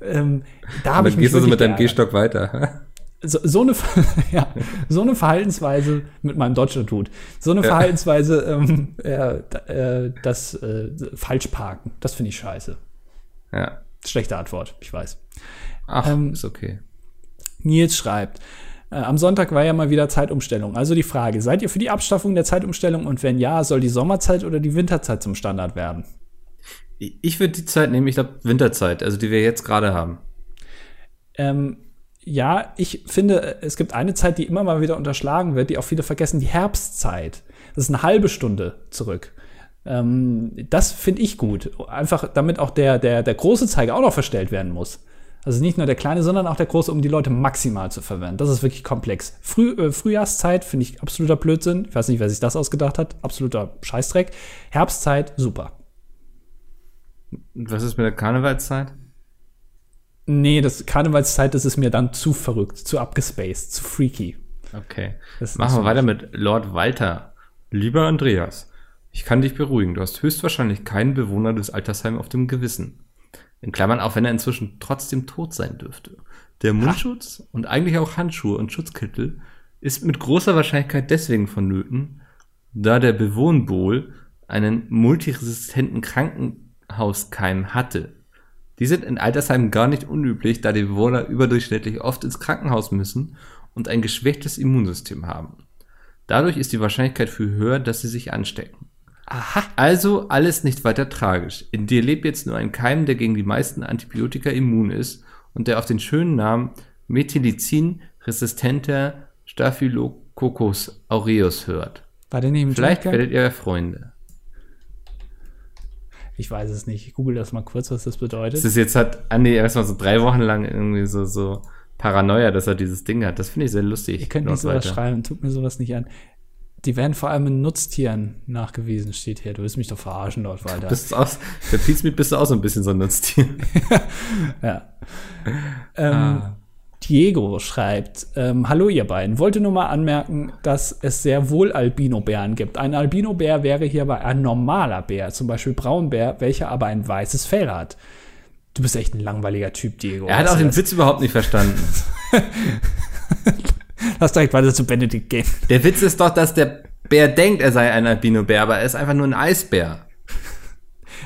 *laughs* ähm, da habe ich mich gehst du so mit deinem. Gehstock weiter. So, so, eine, *laughs* ja, so eine Verhaltensweise mit meinem Deutschlandhut, so eine. Verhaltensweise, ähm, äh, äh, das äh, Falschparken, das finde ich scheiße. ja. Schlechte Antwort, ich weiß. Ach, Ähm, ist okay. Nils schreibt, äh, am Sonntag war ja mal wieder Zeitumstellung. Also die Frage, seid ihr für die Abschaffung der Zeitumstellung und wenn ja, soll die Sommerzeit oder die Winterzeit zum Standard werden? Ich ich würde die Zeit nehmen, ich glaube Winterzeit, also die wir jetzt gerade haben. Ähm, ja, ich finde, es gibt eine Zeit, die immer mal wieder unterschlagen wird, die auch viele vergessen, die Herbstzeit. Das ist eine halbe Stunde zurück. Ähm, das finde ich gut. Einfach damit auch der, der, der große Zeiger auch noch verstellt werden muss. Also nicht nur der kleine, sondern auch der große, um die Leute maximal zu verwenden. Das ist wirklich komplex. Früh, äh, Frühjahrszeit finde ich absoluter Blödsinn. Ich weiß nicht, wer sich das ausgedacht hat. Absoluter Scheißdreck. Herbstzeit, super. Was ist mit der Karnevalszeit? Nee, das Karnevalszeit, das ist mir dann zu verrückt, zu abgespaced, zu freaky. Okay. Das Machen wir weiter mit Lord Walter. Lieber Andreas, ich kann dich beruhigen. Du hast höchstwahrscheinlich keinen Bewohner des Altersheims auf dem Gewissen. In Klammern, auch wenn er inzwischen trotzdem tot sein dürfte. Der Mundschutz und eigentlich auch Handschuhe und Schutzkittel ist mit großer Wahrscheinlichkeit deswegen vonnöten, da der Bewohnbol einen multiresistenten Krankenhauskeim hatte. Die sind in Altersheimen gar nicht unüblich, da die Bewohner überdurchschnittlich oft ins Krankenhaus müssen und ein geschwächtes Immunsystem haben. Dadurch ist die Wahrscheinlichkeit viel höher, dass sie sich anstecken. Aha. Also alles nicht weiter tragisch. In dir lebt jetzt nur ein Keim, der gegen die meisten Antibiotika immun ist und der auf den schönen Namen Methylicin-resistenter Staphylococcus aureus hört. War der Vielleicht Joker? werdet ihr Freunde. Ich weiß es nicht. Ich google das mal kurz, was das bedeutet. Das ist jetzt hat Andi erstmal so drei Wochen lang irgendwie so, so Paranoia, dass er dieses Ding hat. Das finde ich sehr lustig. Ihr könnt nicht sowas Walter. schreiben, tut mir sowas nicht an. Die werden vor allem in Nutztieren nachgewiesen, steht hier. Du willst mich doch verarschen dort weiter. Bist du aus, bei Pizmeet bist du auch so ein bisschen so ein Nutztier. *laughs* ja. Ähm, Ah. Diego schreibt, ähm, hallo ihr beiden, wollte nur mal anmerken, dass es sehr wohl Albino-Bären gibt. Ein Albino-Bär wäre hierbei ein normaler Bär, zum Beispiel Braunbär, welcher aber ein weißes Fell hat. Du bist echt ein langweiliger Typ, Diego. Er hat Weißt auch den das? Witz überhaupt nicht verstanden. *laughs* Lass direkt weiter zu Benedikt gehen. Der Witz ist doch, dass der Bär denkt, er sei ein Albino-Bär, aber er ist einfach nur ein Eisbär.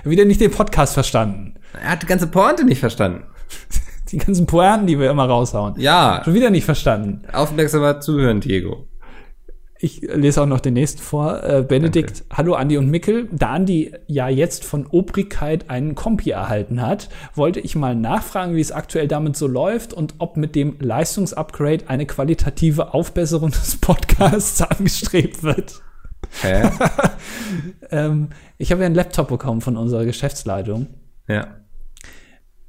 Wieder nicht den Podcast verstanden. Er hat die ganze Pointe nicht verstanden. *laughs* *laughs* Die ganzen Pointen, die wir immer raushauen. Ja, Schon wieder nicht verstanden. aufmerksamer zuhören, Diego. Ich lese auch noch den nächsten vor. Äh, Benedikt, hallo Andi und Mickel. Da Andi ja jetzt von Obrigkeit einen Kompi erhalten hat, wollte ich mal nachfragen, wie es aktuell damit so läuft und ob mit dem Leistungsupgrade eine qualitative Aufbesserung des Podcasts *laughs* angestrebt wird. Hä? *laughs* Ähm, ich habe ja einen Laptop bekommen von unserer Geschäftsleitung. ja.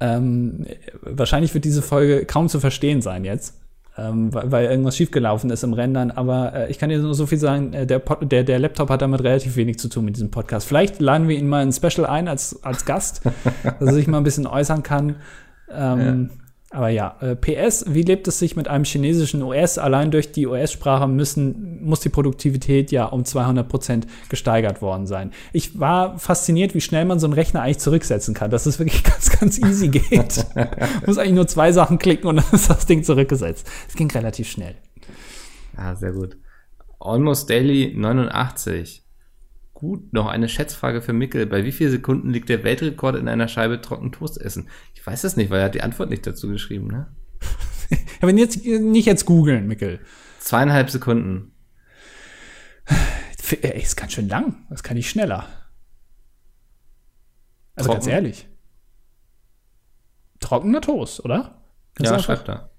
Ähm, wahrscheinlich wird diese Folge kaum zu verstehen sein jetzt, ähm, weil, weil irgendwas schiefgelaufen ist im Rendern. Aber äh, ich kann dir nur so viel sagen, äh, der, Pod, der, der Laptop hat damit relativ wenig zu tun mit diesem Podcast. Vielleicht laden wir ihn mal in ein Special ein als, als Gast, *laughs* dass er sich mal ein bisschen äußern kann. Ähm, Aber ja, äh, PS, wie lebt es sich mit einem chinesischen OS? Allein durch die OS-Sprache müssen, muss die Produktivität ja um 200 Prozent gesteigert worden sein. Ich war fasziniert, wie schnell man so einen Rechner eigentlich zurücksetzen kann, dass es wirklich *laughs* ganz, ganz easy geht. *laughs* muss eigentlich nur zwei Sachen klicken und dann ist das Ding zurückgesetzt. Es ging relativ schnell. Ah, sehr gut. Almost Daily 89. Gut, noch eine Schätzfrage für Mickel. Bei wie vielen Sekunden liegt der Weltrekord in einer Scheibe trocken Toast essen? Ich weiß das nicht, weil er hat die Antwort nicht dazu geschrieben, ne? *laughs* Ja, wenn jetzt nicht jetzt googeln, Mickel. Zweieinhalb Sekunden. F äh, ist ganz schön lang. Das kann ich schneller. Also ganz Trocken? ehrlich. Trockener Toast, oder? Kannst Ja, schreibt er.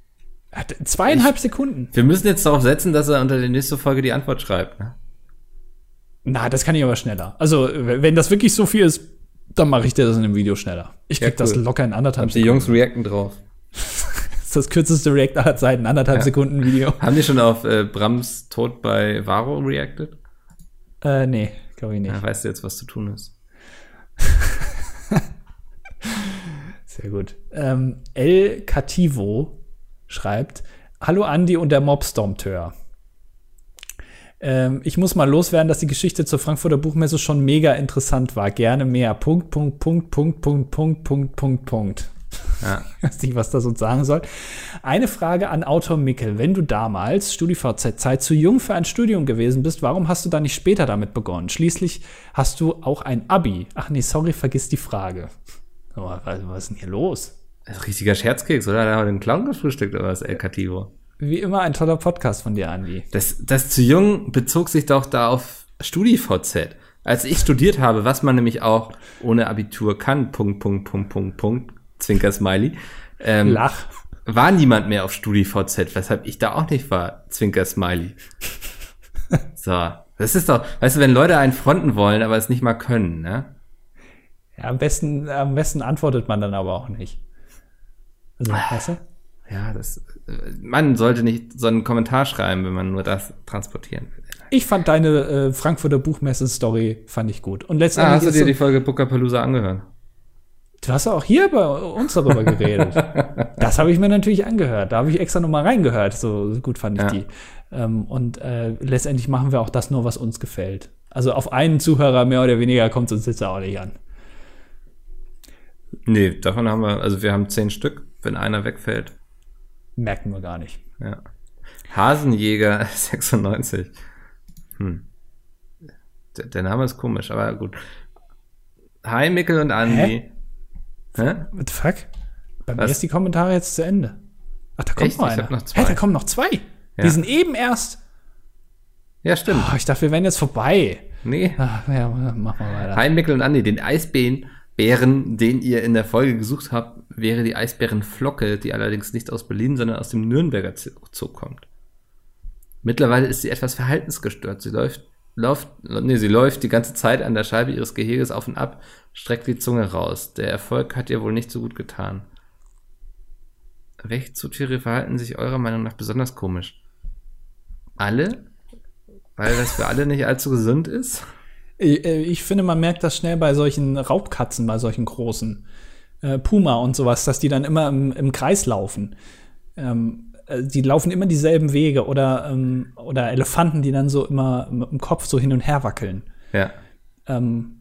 Hat zweieinhalb Sekunden. Wir müssen jetzt darauf setzen, dass er unter der nächsten Folge die Antwort schreibt. Ne? Na, das kann ich aber schneller. Also, wenn das wirklich so viel ist, dann mache ich dir das in dem Video schneller. Ich Ja, krieg das cool. locker in anderthalb Und die Jungs reacten drauf. Das *laughs* ist das kürzeste React aller Zeiten, anderthalb Sekunden Video. *laughs* Haben die schon auf äh, Brams Tod bei Varo reacted? Äh, nee, glaube ich nicht. Ja, weißt du jetzt, was zu tun ist. *laughs* Sehr gut. Ähm, El Cativo schreibt: Hallo Andi und der Mobstormteur. Ähm, ich muss mal loswerden, dass die Geschichte zur Frankfurter Buchmesse schon mega interessant war. Gerne mehr. Punkt, Punkt, Punkt, Punkt, Punkt, Punkt, Punkt, Punkt, Punkt. Ja. Ich *laughs* weiß nicht, was das uns sagen soll. Eine Frage an Autor Mickel. Wenn du damals, StudiVZ-Zeit, zu jung für ein Studium gewesen bist, warum hast du dann nicht später damit begonnen? Schließlich hast du auch ein Abi. Ach nee, sorry, vergiss die Frage. Aber was, ist denn hier los? Richtiger Scherzkeks, oder? Da haben wir den Clown gefrühstückt, oder was, El Cativo? Wie immer ein toller Podcast von dir, Andi. Das, das zu jung bezog sich doch da auf StudiVZ. Als ich studiert habe, was man nämlich auch ohne Abitur kann, Punkt, Punkt, Punkt, Punkt, Punkt, Zwinker Smiley, ähm, Lach. war niemand mehr auf StudiVZ, weshalb ich da auch nicht war, Zwinker Smiley. *laughs* so, das ist doch, weißt du, wenn Leute einen fronten wollen, aber es nicht mal können, ne? Ja, am besten, am besten antwortet man dann aber auch nicht. Also, weißt du? Ja, das, man sollte nicht so einen Kommentar schreiben, wenn man nur das transportieren will. Ich fand deine äh, Frankfurter Buchmesse-Story fand ich gut. Und Ah, letztendlich hast du dir so- die Folge Bookerpalooza angehört? Du hast auch hier bei uns darüber geredet. *laughs* das habe ich mir natürlich angehört. Da habe ich extra nochmal reingehört. So, so gut fand ich Ja. die. Ähm, und äh, letztendlich machen wir auch das nur, was uns gefällt. Also auf einen Zuhörer mehr oder weniger kommt es uns jetzt auch nicht an. Nee, davon haben wir, also wir haben zehn Stück, wenn einer wegfällt. Merken wir gar nicht. Ja. Hasenjäger *laughs* 96. Hm. Der, der Name ist komisch, aber gut. Hi, Mickel und Andi. Hä? What the fuck? Bei mir Was? ist die Kommentare jetzt zu Ende. Ach, da kommt Echt? noch einer. noch zwei. Hä, da kommen noch zwei. Ja. Die sind eben erst. Ja, stimmt. Oh, ich dachte, wir wären jetzt vorbei. Nee. Ach, ja, machen wir weiter. Hi, Mickel und Andi. Den Eisbären, Bären, den ihr in der Folge gesucht habt, wäre die Eisbärenflocke, die allerdings nicht aus Berlin, sondern aus dem Nürnberger Zoo kommt. Mittlerweile ist sie etwas verhaltensgestört. Sie läuft, läuft, nee, sie läuft die ganze Zeit an der Scheibe ihres Geheges auf und ab, streckt die Zunge raus. Der Erfolg hat ihr wohl nicht so gut getan. Welche Zootiere verhalten sich eurer Meinung nach besonders komisch? Alle? Weil das für alle nicht allzu gesund ist? Ich, äh, ich finde, man merkt das schnell bei solchen Raubkatzen, bei solchen großen äh, Puma und sowas, dass die dann immer im, im Kreis laufen. Ähm, äh, die laufen immer dieselben Wege oder, ähm, oder Elefanten, die dann so immer mit dem Kopf so hin und her wackeln. Ja. Ähm,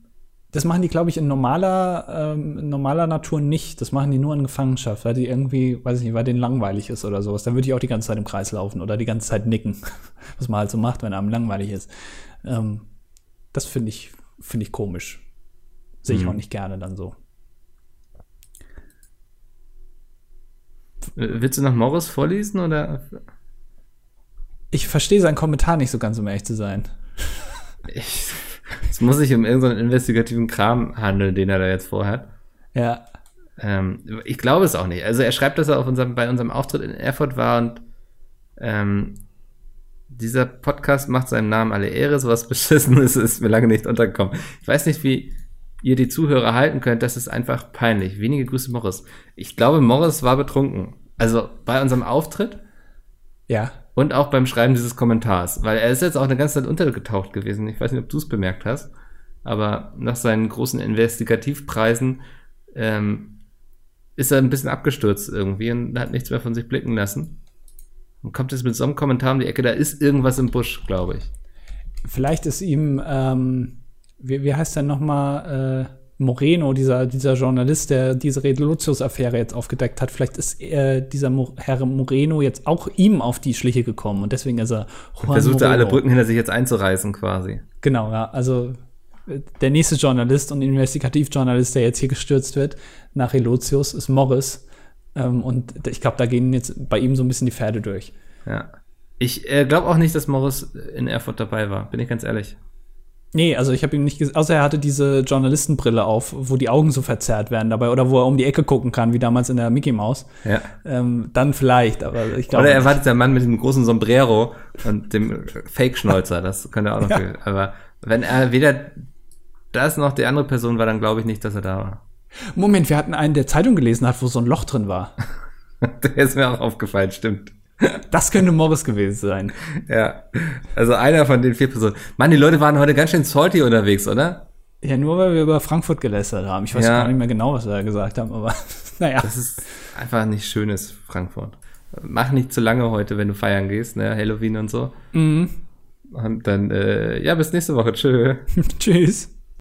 das machen die, glaube ich, in normaler, ähm, in normaler Natur nicht. Das machen die nur in Gefangenschaft, weil die irgendwie, weiß ich nicht, weil denen langweilig ist oder sowas. Dann würde ich auch die ganze Zeit im Kreis laufen oder die ganze Zeit nicken, *laughs* was man halt so macht, wenn einem langweilig ist. Ähm, das finde ich, finde ich komisch. Sehe ich Mhm. auch nicht gerne dann so. Willst du noch Morris vorlesen oder? Ich verstehe seinen Kommentar nicht so ganz, um ehrlich zu sein. Es muss sich um irgendeinen investigativen Kram handeln, den er da jetzt vorhat. Ja, Ähm, ich glaube es auch nicht. Also er schreibt, dass er auf unserem, bei unserem Auftritt in Erfurt war und ähm, dieser Podcast macht seinem Namen alle Ehre, sowas Beschissenes ist mir lange nicht untergekommen. Ich weiß nicht, wie ihr die Zuhörer halten könnt, das ist einfach peinlich. Wenige Grüße, Morris. Ich glaube, Morris war betrunken. Also bei unserem Auftritt ja. und auch beim Schreiben dieses Kommentars, weil er ist jetzt auch eine ganze Zeit untergetaucht gewesen. Ich weiß nicht, ob du es bemerkt hast, aber nach seinen großen Investigativpreisen ähm, ist er ein bisschen abgestürzt irgendwie und hat nichts mehr von sich blicken lassen. Und kommt jetzt mit so einem Kommentar um die Ecke, da ist irgendwas im Busch, glaube ich. Vielleicht ist ihm, ähm, wie, wie heißt der nochmal, äh, Moreno, dieser, dieser Journalist, der diese Revolutions-Affäre jetzt aufgedeckt hat, vielleicht ist äh, dieser Mo Herr Moreno jetzt auch ihm auf die Schliche gekommen und deswegen ist er Juan Versucht er alle. Brücken hinter sich jetzt einzureißen quasi. Genau, ja. Also der nächste Journalist und Investigativjournalist, der jetzt hier gestürzt wird, nach Relotius, ist Morris. Ähm, und ich glaube, da gehen jetzt bei ihm so ein bisschen die Pferde durch. Ja. Ich äh, glaube auch nicht, dass Morris in Erfurt dabei war, bin ich ganz ehrlich. Nee, also ich habe ihn nicht gesehen, außer er hatte diese Journalistenbrille auf, wo die Augen so verzerrt werden dabei oder wo er um die Ecke gucken kann, wie damals in der Mickey Maus. Ja. Ähm, dann vielleicht, aber ich glaube. Oder er war dieser Mann mit dem großen Sombrero und dem Fake-Schnäuzer, das könnte auch noch. Ja. Aber wenn er weder das noch die andere Person war, dann glaube ich nicht, dass er da war. Moment, wir hatten einen, der Zeitung gelesen hat, wo so ein Loch drin war. *laughs* Der ist mir auch aufgefallen, stimmt. Das könnte Morris gewesen sein. Ja. Also einer von den vier Personen. Mann, die Leute waren heute ganz schön salty unterwegs, oder? Ja, nur weil wir über Frankfurt gelästert haben. Ich weiß Ja. gar nicht mehr genau, was wir da gesagt haben, aber *laughs* naja. Das ist einfach nicht schönes Frankfurt. Mach nicht zu lange heute, wenn du feiern gehst, ne? Halloween und so. Mhm. Und dann, äh, ja, bis nächste Woche. Tschö. *laughs* Tschüss.